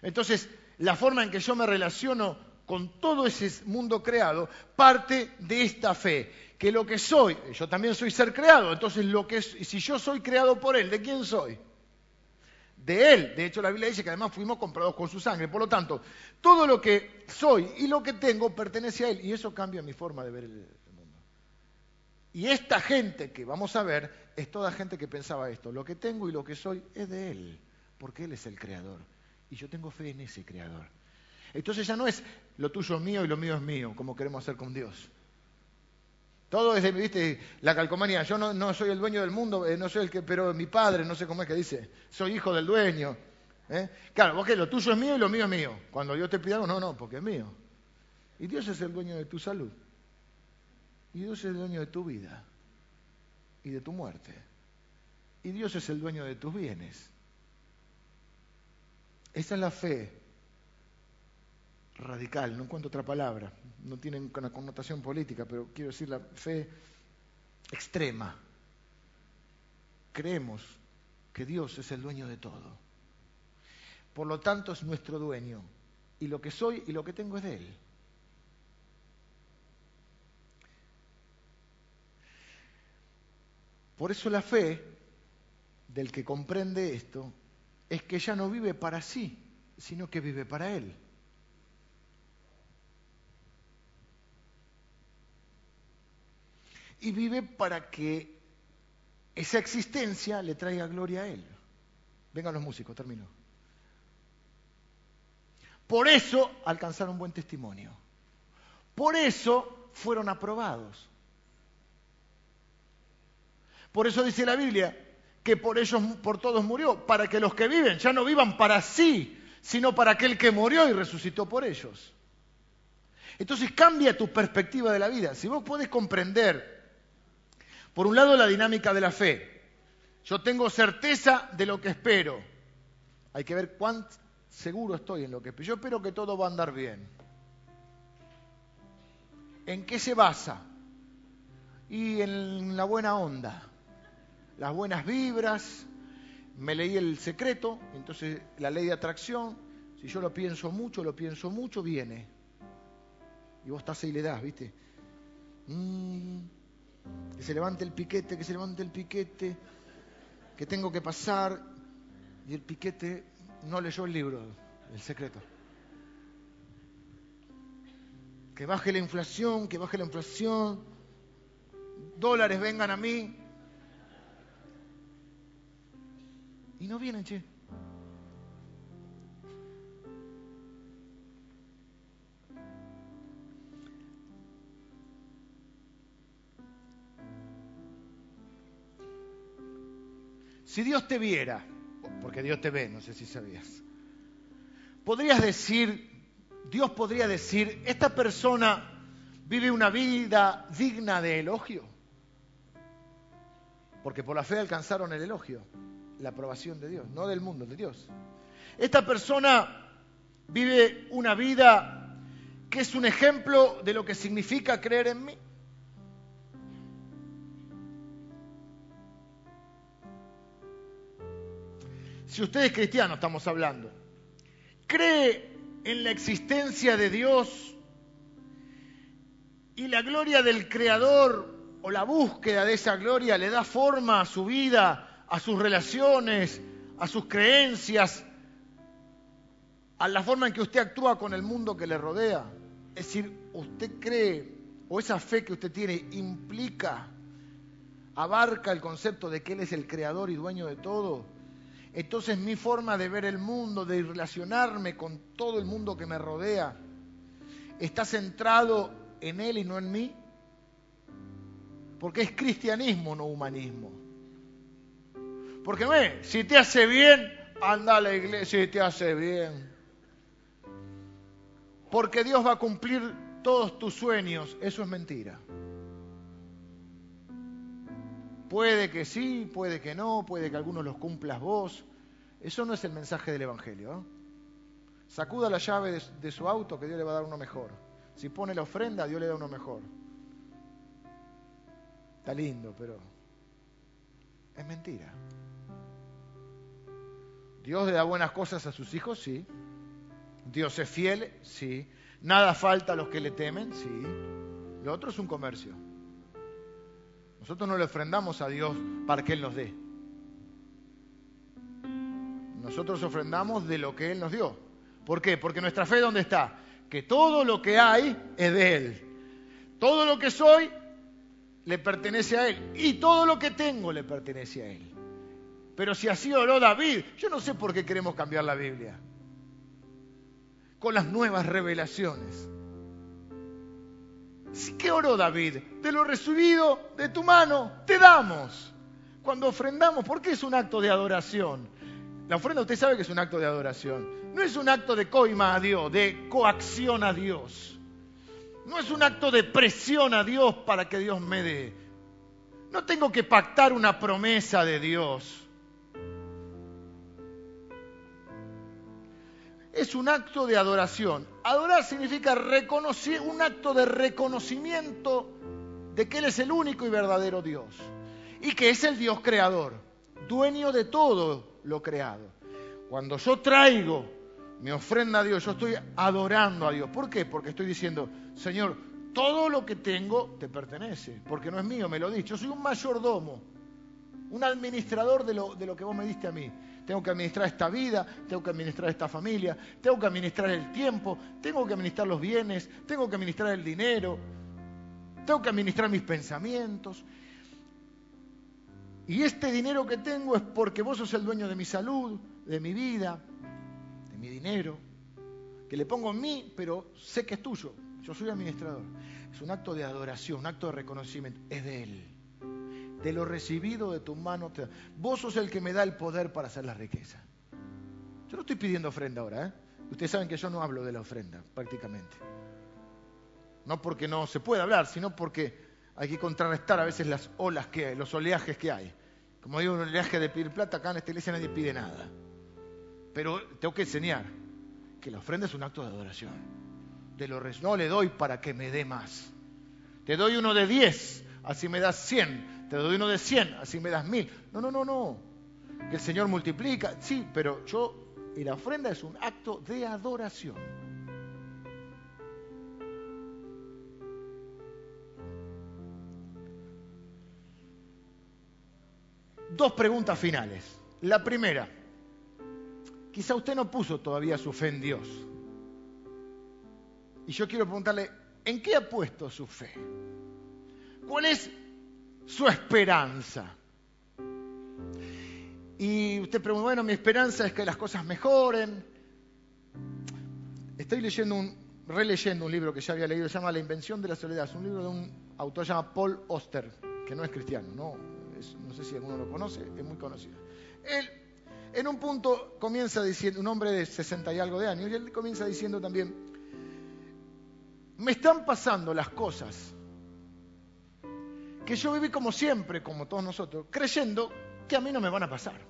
Entonces la forma en que yo me relaciono con todo ese mundo creado parte de esta fe, que lo que soy, yo también soy ser creado, entonces lo que si yo soy creado por Él, ¿de quién soy? De Él. De hecho la Biblia dice que además fuimos comprados con su sangre. Por lo tanto, todo lo que soy y lo que tengo pertenece a Él y eso cambia mi forma de ver el, y esta gente que vamos a ver es toda gente que pensaba esto. Lo que tengo y lo que soy es de Él, porque Él es el creador. Y yo tengo fe en ese creador. Entonces ya no es lo tuyo es mío y lo mío es mío, como queremos hacer con Dios. Todo es, viste, la calcomanía. Yo no, soy el dueño del mundo, eh, no soy el que, pero mi padre, no sé cómo es que dice, soy hijo del dueño. ¿eh? Claro, vos que lo tuyo es mío y lo mío es mío. Cuando Dios te pide algo, no, no, porque es mío. Y Dios es el dueño de tu salud. Y Dios es el dueño de tu vida y de tu muerte. Y Dios es el dueño de tus bienes. Esa es la fe radical, no encuentro otra palabra, no tiene una connotación política, pero quiero decir la fe extrema. Creemos que Dios es el dueño de todo. Por lo tanto es nuestro dueño. Y lo que soy y lo que tengo es de Él. Por eso la fe del que comprende esto es que ya no vive para sí, sino que vive para Él. Y vive para que esa existencia le traiga gloria a Él. Vengan los músicos, termino. Por eso alcanzaron buen testimonio. Por eso fueron aprobados. Por eso dice la Biblia que por ellos, por todos murió, para que los que viven ya no vivan para sí, sino para aquel que murió y resucitó por ellos. Entonces cambia tu perspectiva de la vida. Si vos podés comprender, por un lado, la dinámica de la fe. Yo tengo certeza de lo que espero. Hay que ver cuán seguro estoy en lo que espero. Yo espero que todo va a andar bien. ¿En qué se basa? Y en la buena onda las buenas vibras, me leí el secreto, entonces la ley de atracción, si yo lo pienso mucho, lo pienso mucho, viene. Y vos estás ahí y le das, ¿viste? Mm, que se levante el piquete, que se levante el piquete, que tengo que pasar. Y el piquete no leyó el libro, el secreto. Que baje la inflación, que baje la inflación, dólares vengan a mí, Y no vienen, che. Si Dios te viera, porque Dios te ve, no sé si sabías, podrías decir, Dios podría decir, esta persona vive una vida digna de elogio, porque por la fe alcanzaron el elogio la aprobación de Dios, no del mundo, de Dios. Esta persona vive una vida que es un ejemplo de lo que significa creer en mí. Si usted es cristiano, estamos hablando, cree en la existencia de Dios y la gloria del Creador o la búsqueda de esa gloria le da forma a su vida, a sus relaciones, a sus creencias, a la forma en que usted actúa con el mundo que le rodea. Es decir, usted cree o esa fe que usted tiene implica, abarca el concepto de que Él es el creador y dueño de todo. Entonces mi forma de ver el mundo, de relacionarme con todo el mundo que me rodea, está centrado en Él y no en mí. Porque es cristianismo, no humanismo. Porque ve, si te hace bien, anda a la iglesia y te hace bien. Porque Dios va a cumplir todos tus sueños. Eso es mentira. Puede que sí, puede que no, puede que algunos los cumplas vos. Eso no es el mensaje del Evangelio. ¿eh? Sacuda la llave de, de su auto que Dios le va a dar uno mejor. Si pone la ofrenda, Dios le da uno mejor. Está lindo, pero es mentira. Dios le da buenas cosas a sus hijos, sí. Dios es fiel, sí. Nada falta a los que le temen, sí. Lo otro es un comercio. Nosotros no le ofrendamos a Dios para que Él nos dé. Nosotros ofrendamos de lo que Él nos dio. ¿Por qué? Porque nuestra fe, ¿dónde está? Que todo lo que hay es de Él. Todo lo que soy le pertenece a Él. Y todo lo que tengo le pertenece a Él. Pero si así oró David, yo no sé por qué queremos cambiar la Biblia. Con las nuevas revelaciones. ¿Qué oró David? De lo recibido de tu mano, te damos. Cuando ofrendamos, ¿por qué es un acto de adoración? La ofrenda usted sabe que es un acto de adoración. No es un acto de coima a Dios, de coacción a Dios. No es un acto de presión a Dios para que Dios me dé. No tengo que pactar una promesa de Dios. es un acto de adoración. Adorar significa reconocer, un acto de reconocimiento de que Él es el único y verdadero Dios. Y que es el Dios creador, dueño de todo lo creado. Cuando yo traigo mi ofrenda a Dios, yo estoy adorando a Dios. ¿Por qué? Porque estoy diciendo, Señor, todo lo que tengo te pertenece, porque no es mío, me lo dicho. Yo soy un mayordomo, un administrador de lo, de lo que vos me diste a mí tengo que administrar esta vida, tengo que administrar esta familia, tengo que administrar el tiempo, tengo que administrar los bienes, tengo que administrar el dinero, tengo que administrar mis pensamientos. Y este dinero que tengo es porque vos sos el dueño de mi salud, de mi vida, de mi dinero, que le pongo en mí, pero sé que es tuyo. Yo soy administrador. Es un acto de adoración, un acto de reconocimiento. Es de Él de lo recibido de tu mano. Vos sos el que me da el poder para hacer la riqueza. Yo no estoy pidiendo ofrenda ahora. ¿eh? Ustedes saben que yo no hablo de la ofrenda, prácticamente. No porque no se pueda hablar, sino porque hay que contrarrestar a veces las olas que hay, los oleajes que hay. Como digo, un oleaje de pedir plata, acá en esta iglesia nadie pide nada. Pero tengo que enseñar que la ofrenda es un acto de adoración. De lo no le doy para que me dé más. Te doy uno de diez, así me das cien te doy uno de 100, así me das mil. No, no, no, no. Que el Señor multiplica, sí, pero yo, y la ofrenda es un acto de adoración. Dos preguntas finales. La primera, quizá usted no puso todavía su fe en Dios. Y yo quiero preguntarle, ¿en qué ha puesto su fe? ¿Cuál es su esperanza. Y usted pregunta, bueno, mi esperanza es que las cosas mejoren. Estoy leyendo un, releyendo un libro que ya había leído, se llama La invención de la soledad. Es un libro de un autor llamado Paul Oster, que no es cristiano, no, no sé si alguno lo conoce, es muy conocido. Él, en un punto, comienza diciendo, un hombre de 60 y algo de años, y él comienza diciendo también, me están pasando las cosas que yo viví como siempre, como todos nosotros, creyendo que a mí no me van a pasar.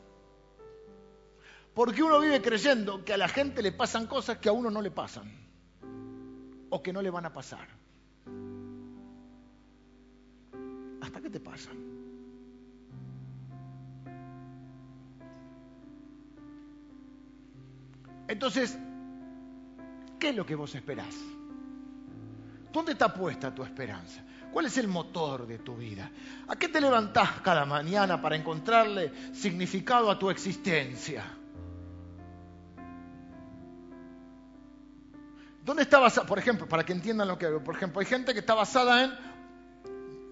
Porque uno vive creyendo que a la gente le pasan cosas que a uno no le pasan o que no le van a pasar. ¿Hasta qué te pasan? Entonces, ¿qué es lo que vos esperás? ¿Dónde está puesta tu esperanza? ¿Cuál es el motor de tu vida? ¿A qué te levantás cada mañana para encontrarle significado a tu existencia? ¿Dónde está basada? Por ejemplo, para que entiendan lo que hago. Por ejemplo, hay gente que está basada en.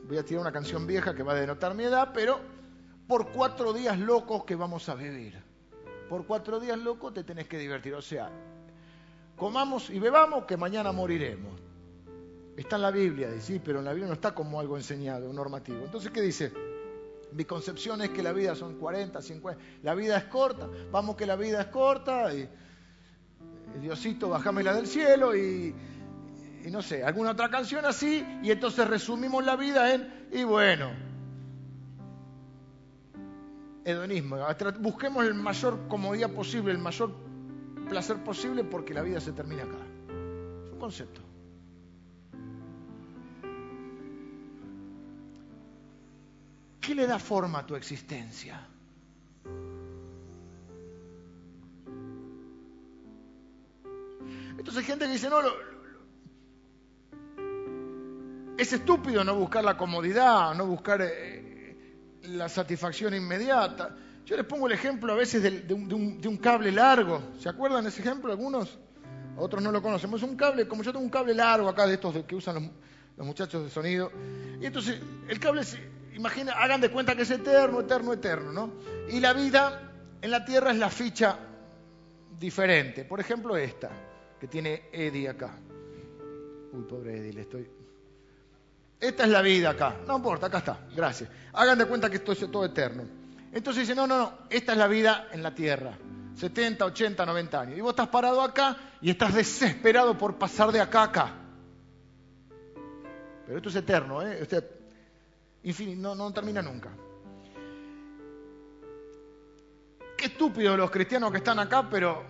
Voy a tirar una canción vieja que va a denotar mi edad, pero por cuatro días locos que vamos a vivir. Por cuatro días locos te tenés que divertir. O sea, comamos y bebamos que mañana moriremos. Está en la Biblia, sí, pero en la Biblia no está como algo enseñado, normativo. Entonces, ¿qué dice? Mi concepción es que la vida son 40, 50. La vida es corta. Vamos que la vida es corta. Y, Diosito, bajámela del cielo y, y no sé, alguna otra canción así. Y entonces resumimos la vida en, y bueno, hedonismo. Busquemos el mayor comodidad posible, el mayor placer posible porque la vida se termina acá. Es un concepto. ¿Qué le da forma a tu existencia? Entonces hay gente que dice, no, es estúpido no buscar la comodidad, no buscar eh, la satisfacción inmediata. Yo les pongo el ejemplo a veces de, un, cable largo. ¿Se acuerdan ese ejemplo algunos? Otros no lo conocemos. Es un cable, como yo tengo un cable largo acá de estos que usan los, muchachos de sonido. Y entonces el cable, imagina, hagan de cuenta que es eterno, eterno, eterno, ¿no? Y la vida en la Tierra es la ficha diferente. Por ejemplo, esta que tiene Eddie acá. Uy, pobre Eddie, le estoy... Esta es la vida acá. No importa, acá está. Gracias. Hagan de cuenta que esto es todo eterno. Entonces dice, no, no, no, esta es la vida en la tierra. 70, 80, 90 años. Y vos estás parado acá y estás desesperado por pasar de acá a acá. Pero esto es eterno, ¿eh? Usted, no, no termina nunca. Qué estúpidos los cristianos que están acá, pero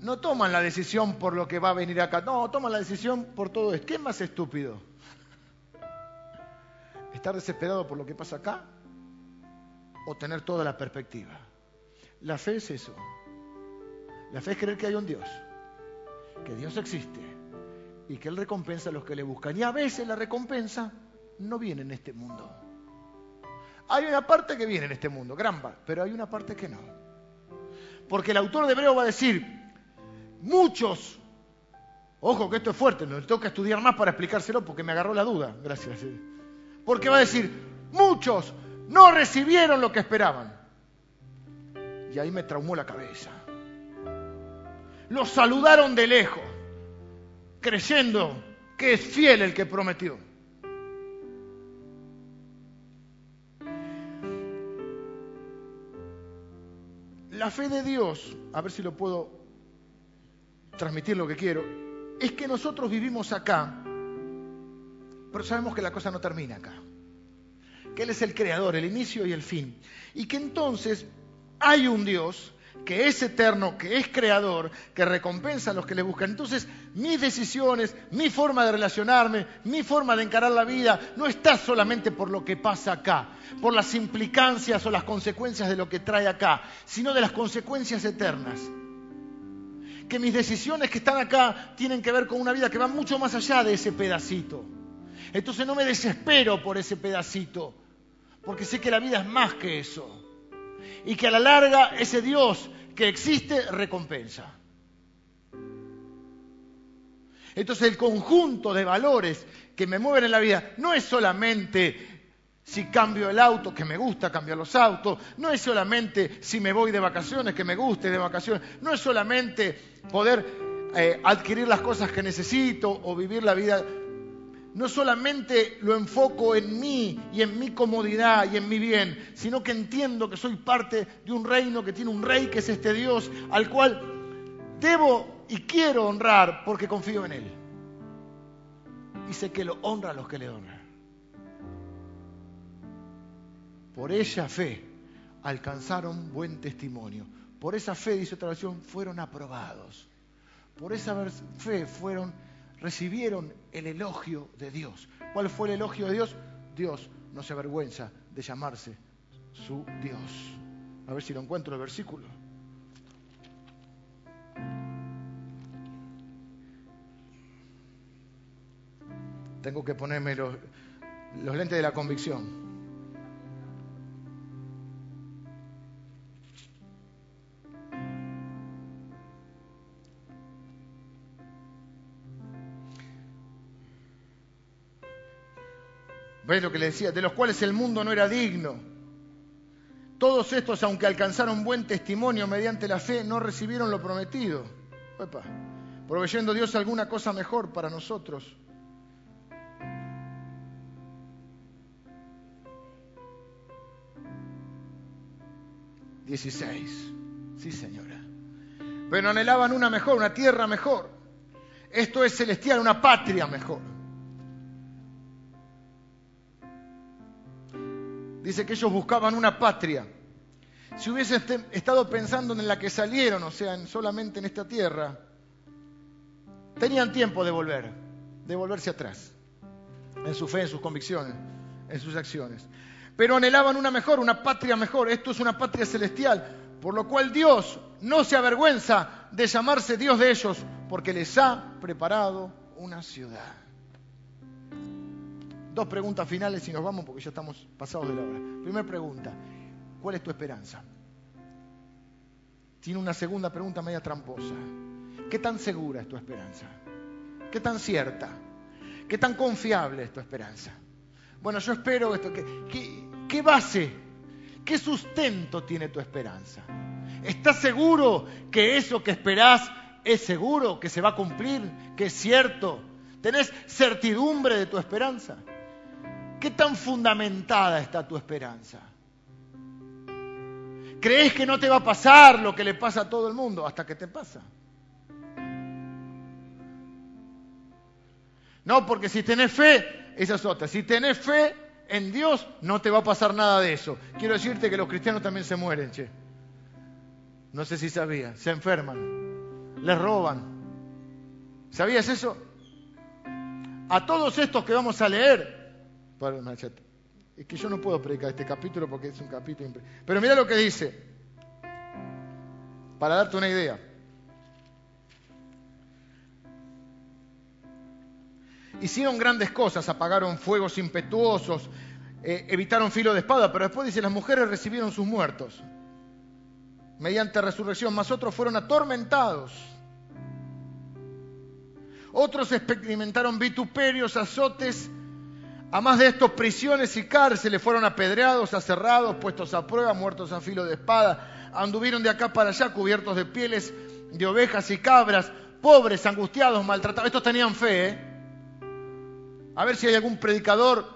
no toman la decisión por lo que va a venir acá, no, toman la decisión por todo esto. ¿Qué es más estúpido? ¿Estar desesperado por lo que pasa acá o tener toda la perspectiva? La fe es eso. La fe es creer que hay un Dios, que Dios existe y que Él recompensa a los que le buscan. Y a veces la recompensa no viene en este mundo. Hay una parte que viene en este mundo, gran pero hay una parte que no. Porque el autor de Hebreo va a decir, muchos, ojo que esto es fuerte, no tengo que estudiar más para explicárselo porque me agarró la duda, gracias. Porque va a decir, muchos no recibieron lo que esperaban. Y ahí me traumó la cabeza. Los saludaron de lejos, creyendo que es fiel el que prometió. La fe de Dios, a ver si lo puedo transmitir lo que quiero, es que nosotros vivimos acá, pero sabemos que la cosa no termina acá. Que Él es el creador, el inicio y el fin. Y que entonces hay un Dios que es eterno, que es creador, que recompensa a los que le buscan. Entonces, mis decisiones, mi forma de relacionarme, mi forma de encarar la vida, no está solamente por lo que pasa acá, por las implicancias o las consecuencias de lo que trae acá, sino de las consecuencias eternas que mis decisiones que están acá tienen que ver con una vida que va mucho más allá de ese pedacito. Entonces no me desespero por ese pedacito, porque sé que la vida es más que eso. Y que a la larga ese Dios que existe recompensa. Entonces el conjunto de valores que me mueven en la vida no es solamente si cambio el auto, que me gusta cambiar los autos, no es solamente si me voy de vacaciones, que me guste de vacaciones, no es solamente poder eh, adquirir las cosas que necesito o vivir la vida, no solamente lo enfoco en mí y en mi comodidad y en mi bien, sino que entiendo que soy parte de un reino que tiene un rey que es este Dios al cual debo y quiero honrar porque confío en Él. Y sé que lo honra a los que le honran. Por esa fe alcanzaron buen testimonio. Por esa fe, dice otra versión, fueron aprobados. Por esa fe fueron, recibieron el elogio de Dios. ¿Cuál fue el elogio de Dios? Dios no se avergüenza de llamarse su Dios. A ver si lo encuentro el versículo. Tengo que ponerme los lentes de la convicción. ¿Ves lo que le decía? De los cuales el mundo no era digno. Todos estos, aunque alcanzaron buen testimonio mediante la fe, no recibieron lo prometido. proveyendo Dios alguna cosa mejor para nosotros. Dieciséis. Sí, señora. Pero anhelaban una mejor, una tierra mejor. Esto es celestial, una patria mejor. Dice que ellos buscaban una patria. Si hubiesen estado pensando en la que salieron, o sea, solamente en esta tierra, tenían tiempo de volver, de volverse atrás, en su fe, en sus convicciones, en sus acciones. pero anhelaban una mejor, una patria mejor. Esto es una patria celestial, por lo cual Dios no se avergüenza de llamarse Dios de ellos, porque les ha preparado una ciudad. Dos preguntas finales y nos vamos porque ya estamos pasados de la hora. Primera pregunta, ¿cuál es tu esperanza? Tiene una segunda pregunta media tramposa. ¿Qué tan segura es tu esperanza? ¿Qué tan cierta? ¿Qué tan confiable es tu esperanza? Bueno, yo espero esto. ¿Qué, base, qué sustento tiene tu esperanza? ¿Estás seguro que eso que esperás es seguro, que se va a cumplir, que es cierto? ¿Tenés certidumbre de tu esperanza? ¿Qué tan fundamentada está tu esperanza? ¿Crees que no te va a pasar lo que le pasa a todo el mundo hasta que te pasa? No, porque si tenés fe, esa es otra. Si tenés fe en Dios, no te va a pasar nada de eso. Quiero decirte que los cristianos también se mueren, che. No sé si sabías, se enferman, les roban. ¿Sabías eso? A todos estos que vamos a leer, es que yo no puedo predicar este capítulo porque es un capítulo. Pero mira lo que dice, para darte una idea. Hicieron grandes cosas, apagaron fuegos impetuosos, eh, evitaron filo de espada, pero después dice, las mujeres recibieron sus muertos mediante resurrección, más otros fueron atormentados. Otros experimentaron vituperios, azotes, a más de estos, prisiones y cárceles fueron apedreados, aserrados, puestos a prueba, muertos a filo de espada. Anduvieron de acá para allá cubiertos de pieles de ovejas y cabras, pobres, angustiados, maltratados. Estos tenían fe, ¿eh? A ver si hay algún predicador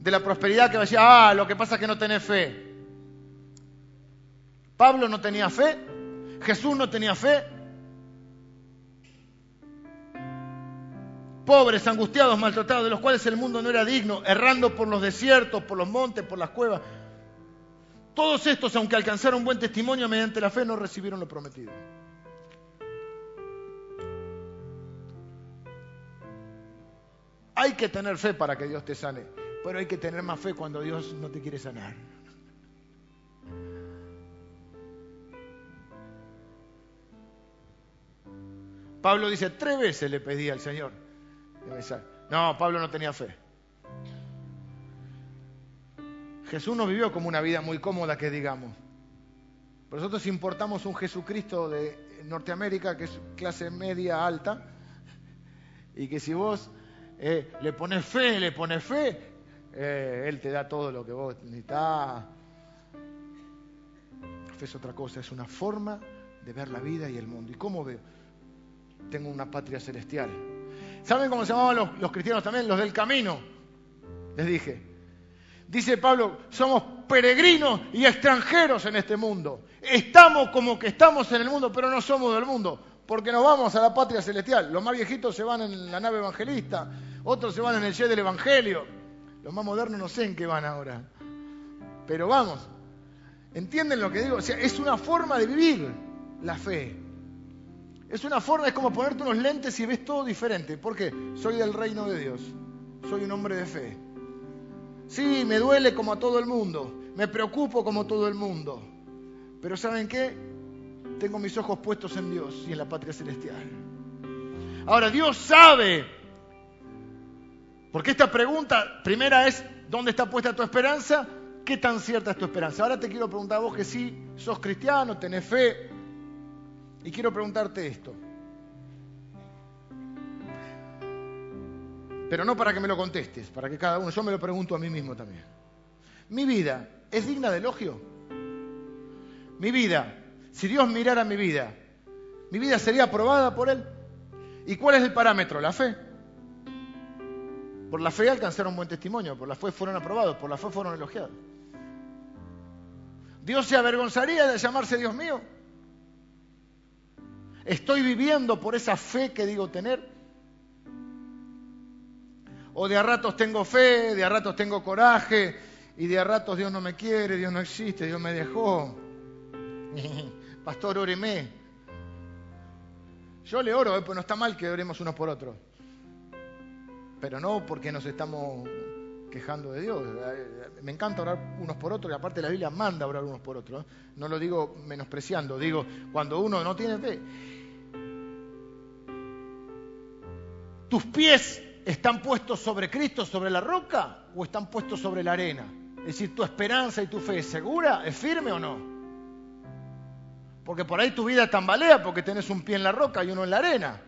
de la prosperidad que va a decir, ah, lo que pasa es que no tenés fe. Pablo no tenía fe, Jesús no tenía fe, pobres, angustiados, maltratados, de los cuales el mundo no era digno, errando por los desiertos, por los montes, por las cuevas. Todos estos, aunque alcanzaron buen testimonio mediante la fe, no recibieron lo prometido. Hay que tener fe para que Dios te sane, pero hay que tener más fe cuando Dios no te quiere sanar. Pablo dice, tres veces le pedí al Señor no, Pablo no tenía fe. Jesús no vivió como una vida muy cómoda, que digamos. Nosotros importamos un Jesucristo de Norteamérica que es clase media alta y que si vos eh, le pones fe, le pones fe, eh, Él te da todo lo que vos necesitas. Fe es otra cosa, es una forma de ver la vida y el mundo. ¿Y cómo veo? Tengo una patria celestial ¿Saben cómo se llamaban los, cristianos también? Los del camino. Les dije. Dice Pablo, somos peregrinos y extranjeros en este mundo. Estamos como que estamos en el mundo, pero no somos del mundo, porque nos vamos a la patria celestial. Los más viejitos se van en la nave evangelista, otros se van en el jet del Evangelio. Los más modernos no sé en qué van ahora. Pero vamos, ¿entienden lo que digo? O sea, es una forma de vivir la fe. Es una forma, es como ponerte unos lentes y ves todo diferente. ¿Por qué? Soy del reino de Dios. Soy un hombre de fe. Sí, me duele como a todo el mundo. Me preocupo como todo el mundo. Pero ¿saben qué? Tengo mis ojos puestos en Dios y en la patria celestial. Ahora, Dios sabe. Porque esta pregunta, primera es, ¿dónde está puesta tu esperanza? ¿Qué tan cierta es tu esperanza? Ahora te quiero preguntar a vos que sí, sos cristiano, tenés fe, y quiero preguntarte esto. Pero no para que me lo contestes, para que cada uno, yo me lo pregunto a mí mismo también. ¿Mi vida es digna de elogio? Mi vida, si Dios mirara mi vida, ¿mi vida sería aprobada por Él? ¿Y cuál es el parámetro? La fe. Por la fe alcanzaron buen testimonio, por la fe fueron aprobados, por la fe fueron elogiados. ¿Dios se avergonzaría de llamarse Dios mío? ¿Estoy viviendo por esa fe que digo tener? O de a ratos tengo fe, de a ratos tengo coraje, y de a ratos Dios no me quiere, Dios no existe, Dios me dejó. Pastor, óreme. Yo le oro, eh, pues no está mal que oremos unos por otros. Pero no porque nos estamos quejando de Dios. Me encanta orar unos por otros y aparte la Biblia manda orar unos por otros. No lo digo menospreciando, digo cuando uno no tiene fe. ¿Tus pies están puestos sobre Cristo, sobre la roca o están puestos sobre la arena? Es decir, ¿tu esperanza y tu fe es segura? ¿Es firme o no? Porque por ahí tu vida tambalea porque tenés un pie en la roca y uno en la arena.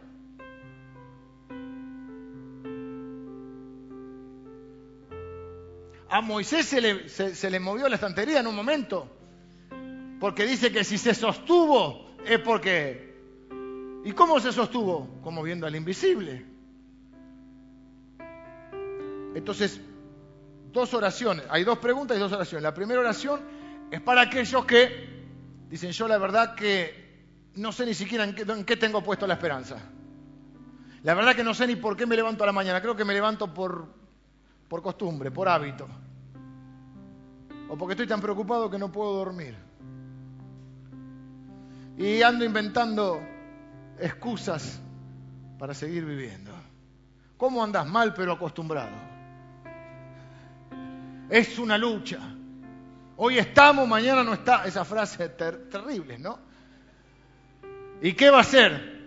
A Moisés se le, se, le, movió la estantería en un momento. Porque dice que si se sostuvo es porque... ¿Y cómo se sostuvo? Como viendo al invisible. Entonces, dos oraciones. Hay dos preguntas y dos oraciones. La primera oración es para aquellos que dicen yo la verdad que no sé ni siquiera en qué, en qué tengo puesto la esperanza. La verdad que no sé ni por qué me levanto a la mañana. Creo que me levanto por, por costumbre, por hábito. O porque estoy tan preocupado que no puedo dormir. Y ando inventando excusas para seguir viviendo. ¿Cómo andas mal pero acostumbrado? Es una lucha. Hoy estamos, mañana no está. Esa frase terrible, ¿no? ¿Y qué va a hacer?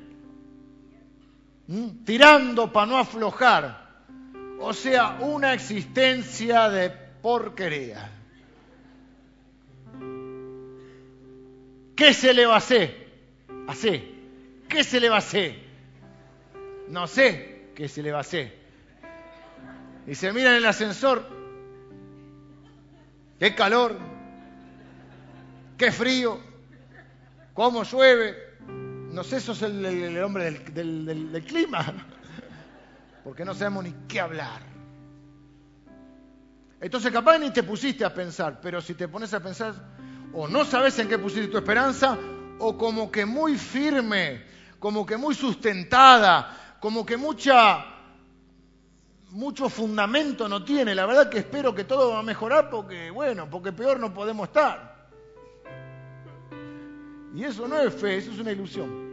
¿Mm? Tirando para no aflojar. O sea, una existencia de porquería. ¿Qué se le va a hacer? Hacer. ¿Qué se le va a hacer? No sé qué se le va a hacer. Y se mira en el ascensor. Qué calor. Qué frío. Cómo llueve. No sé, eso es el, hombre del, del clima. Porque no sabemos ni qué hablar. Entonces capaz ni te pusiste a pensar, pero si te pones a pensar, o no sabes en qué pusiste tu esperanza, o como que muy firme, como que muy sustentada, como que mucha mucho fundamento no tiene. La verdad que espero que todo va a mejorar porque, bueno, porque peor no podemos estar. Y eso no es fe, eso es una ilusión.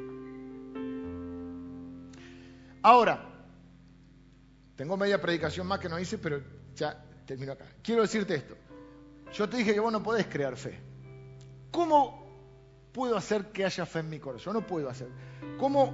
Ahora, tengo media predicación más que no hice, pero ya termino acá. Quiero decirte esto. Yo te dije que vos no podés crear fe. ¿Cómo puedo hacer que haya fe en mi corazón? Yo no puedo hacer. ¿Cómo?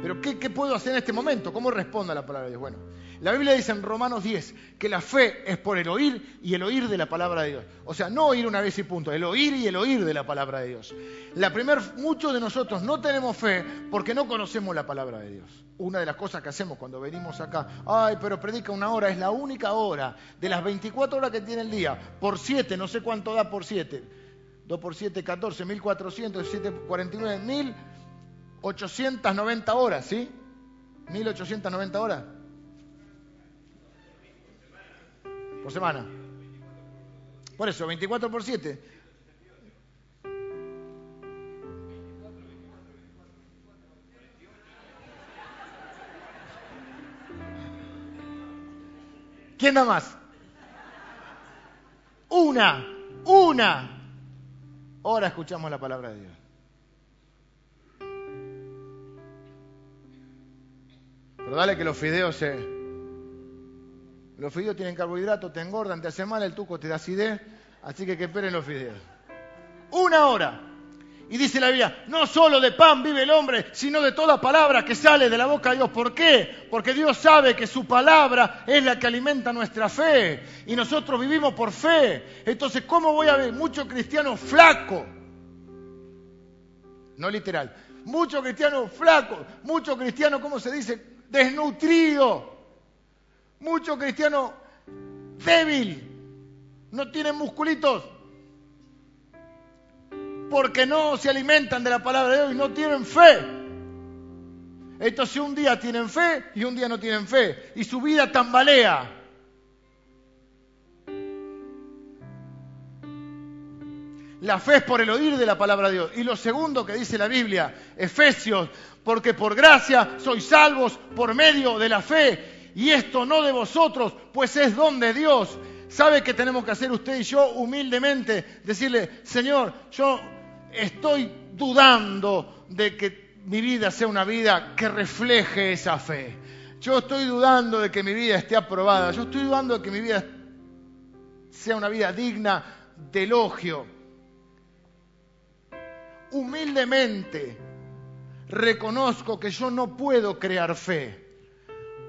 ¿Pero qué, puedo hacer en este momento? ¿Cómo respondo a la palabra de Dios? Bueno, la Biblia dice en Romanos 10 que la fe es por el oír y el oír de la palabra de Dios. O sea, no oír una vez y punto, el oír y el oír de la palabra de Dios. La primer, muchos de nosotros no tenemos fe porque no conocemos la palabra de Dios. Una de las cosas que hacemos cuando venimos acá, ay, pero predica una hora, es la única hora de las 24 horas que tiene el día, por 7, no sé cuánto da por 7 2 por 7, 14, 1400, 7, 49, 1890 horas, ¿sí? 1890 horas. Por semana. Por eso, 24 por 7. ¿Quién da más? Una, una. Ahora escuchamos la palabra de Dios. Pero dale que los fideos se... Los fideos tienen carbohidratos, te engordan, te hacen mal, el tuco te da acidez, así que que esperen los fideos. Una hora. Y dice la Biblia, no solo de pan vive el hombre, sino de toda palabra que sale de la boca de Dios. ¿Por qué? Porque Dios sabe que su palabra es la que alimenta nuestra fe. Y nosotros vivimos por fe. Entonces, ¿cómo voy a ver muchos cristianos flacos? No literal. Muchos cristianos flacos. Muchos cristianos, ¿cómo se dice? Desnutridos. Muchos cristianos débil. No tienen musculitos porque no se alimentan de la palabra de Dios y no tienen fe. Entonces un día tienen fe y un día no tienen fe. Y su vida tambalea. La fe es por el oír de la palabra de Dios. Y lo segundo que dice la Biblia, Efesios, porque por gracia sois salvos por medio de la fe. Y esto no de vosotros, pues es don de Dios. ¿Sabe qué tenemos que hacer usted y yo humildemente? Decirle, Señor, yo estoy dudando de que mi vida sea una vida que refleje esa fe. Yo estoy dudando de que mi vida esté aprobada. Yo estoy dudando de que mi vida sea una vida digna de elogio. Humildemente reconozco que yo no puedo crear fe,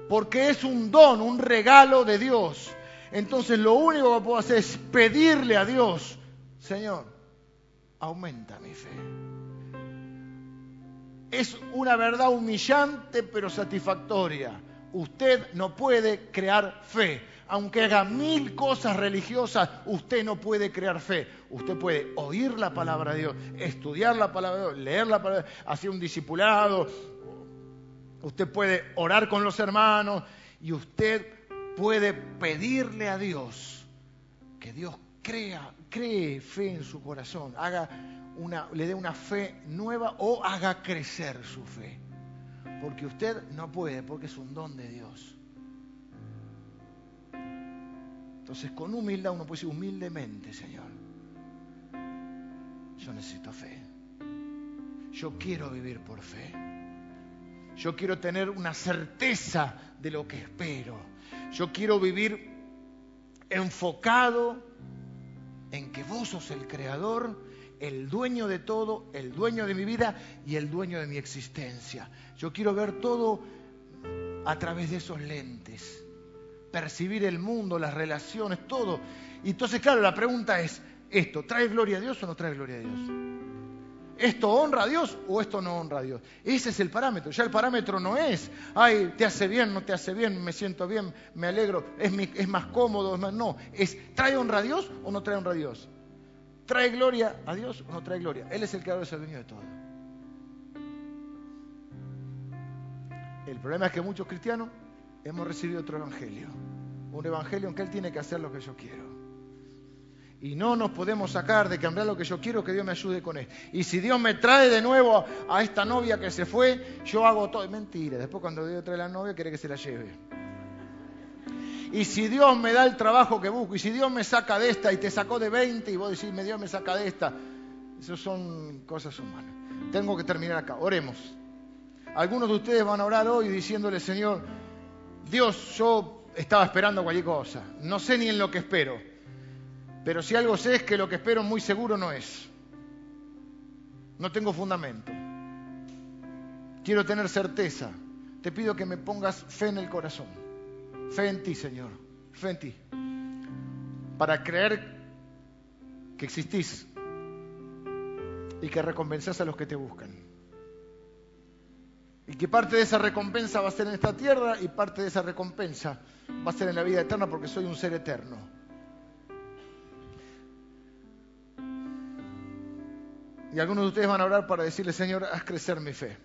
porque es un don, un regalo de Dios. Entonces lo único que puedo hacer es pedirle a Dios, Señor, aumenta mi fe. Es una verdad humillante pero satisfactoria. Usted no puede crear fe. Aunque haga mil cosas religiosas, usted no puede crear fe. Usted puede oír la palabra de Dios, estudiar la palabra de Dios, leer la palabra, hacer un discipulado. Usted puede orar con los hermanos y usted puede pedirle a Dios que Dios crea, cree fe en su corazón, haga una, le dé una fe nueva o haga crecer su fe. Porque usted no puede, porque es un don de Dios. Entonces, con humildad uno puede decir humildemente, Señor, yo necesito fe. Yo quiero vivir por fe. Yo quiero tener una certeza de lo que espero. Yo quiero vivir enfocado en que vos sos el creador, el dueño de todo, el dueño de mi vida y el dueño de mi existencia. Yo quiero ver todo a través de esos lentes, percibir el mundo, las relaciones, todo. Y entonces, claro, la pregunta es, ¿esto trae gloria a Dios o no trae gloria a Dios? ¿Esto honra a Dios o esto no honra a Dios? Ese es el parámetro. Ya el parámetro no es, ay, te hace bien, no te hace bien, me siento bien, me alegro, es, es más cómodo, es más... No, es, ¿trae honra a Dios o no trae honra a Dios? ¿Trae gloria a Dios o no trae gloria? Él es el creador, es el dueño de todo. El problema es que muchos cristianos hemos recibido otro evangelio. Un evangelio en que Él tiene que hacer lo que yo quiero. Y no nos podemos sacar de cambiar lo que yo quiero, que Dios me ayude con él. Y si Dios me trae de nuevo a esta novia que se fue, yo hago todo. Mentira, después cuando Dios trae a la novia, quiere que se la lleve. Y si Dios me da el trabajo que busco, y si Dios me saca de esta y te sacó de 20 y vos decís, Dios me saca de esta, eso son cosas humanas. Tengo que terminar acá. Oremos. Algunos de ustedes van a orar hoy diciéndole, Señor, Dios, yo estaba esperando cualquier cosa. No sé ni en lo que espero. Pero si algo sé es que lo que espero muy seguro no es. No tengo fundamento. Quiero tener certeza. Te pido que me pongas fe en el corazón. Fe en ti, Señor. Fe en ti. Para creer que existís y que recompensás a los que te buscan. Y que parte de esa recompensa va a ser en esta tierra y parte de esa recompensa va a ser en la vida eterna porque soy un ser eterno. Y algunos de ustedes van a orar para decirle, Señor, haz crecer mi fe.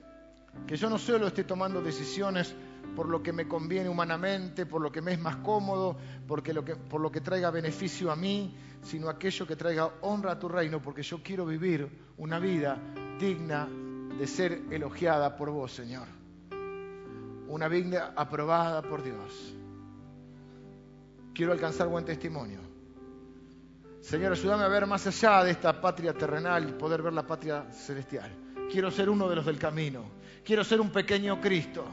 Que yo no solo esté tomando decisiones por lo que me conviene humanamente, por lo que me es más cómodo, porque por lo que traiga beneficio a mí, sino aquello que traiga honra a tu reino, porque yo quiero vivir una vida digna de ser elogiada por vos, Señor. Una vida aprobada por Dios. Quiero alcanzar buen testimonio. Señor, ayúdame a ver más allá de esta patria terrenal y poder ver la patria celestial. Quiero ser uno de los del camino. Quiero ser un pequeño Cristo.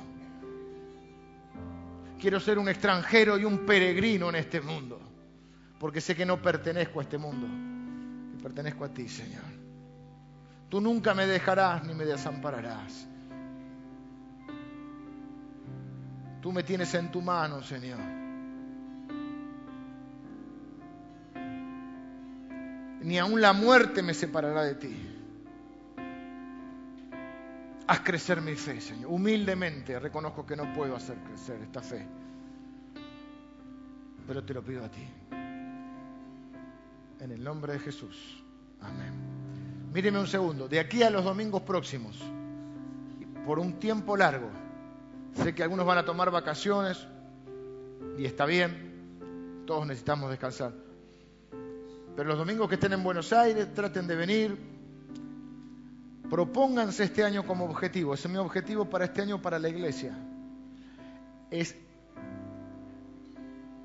Quiero ser un extranjero y un peregrino en este mundo. Porque sé que no pertenezco a este mundo. Que pertenezco a ti, Señor. Tú nunca me dejarás ni me desampararás. Tú me tienes en tu mano, Señor. Ni aun la muerte me separará de ti. Haz crecer mi fe, Señor. Humildemente reconozco que no puedo hacer crecer esta fe. Pero te lo pido a ti. En el nombre de Jesús. Amén. Míreme un segundo. De aquí a los domingos próximos, por un tiempo largo, sé que algunos van a tomar vacaciones y está bien. Todos necesitamos descansar. Pero los domingos que estén en Buenos Aires, traten de venir. Propónganse este año como objetivo. Ese es mi objetivo para este año para la iglesia. Es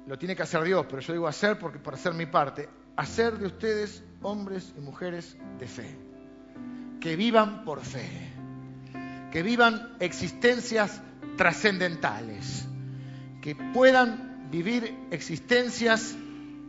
lo tiene que hacer Dios, pero yo digo hacer porque para hacer mi parte, hacer de ustedes hombres y mujeres de fe, que vivan por fe, que vivan existencias trascendentales, que puedan vivir existencias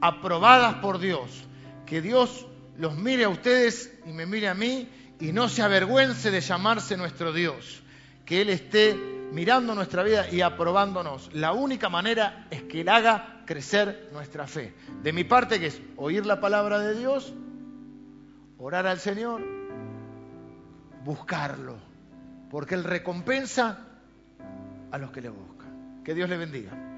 aprobadas por Dios. Que Dios los mire a ustedes y me mire a mí y no se avergüence de llamarse nuestro Dios. Que Él esté mirando nuestra vida y aprobándonos. La única manera es que Él haga crecer nuestra fe. De mi parte, que es oír la palabra de Dios, orar al Señor, buscarlo, porque Él recompensa a los que le buscan. Que Dios le bendiga.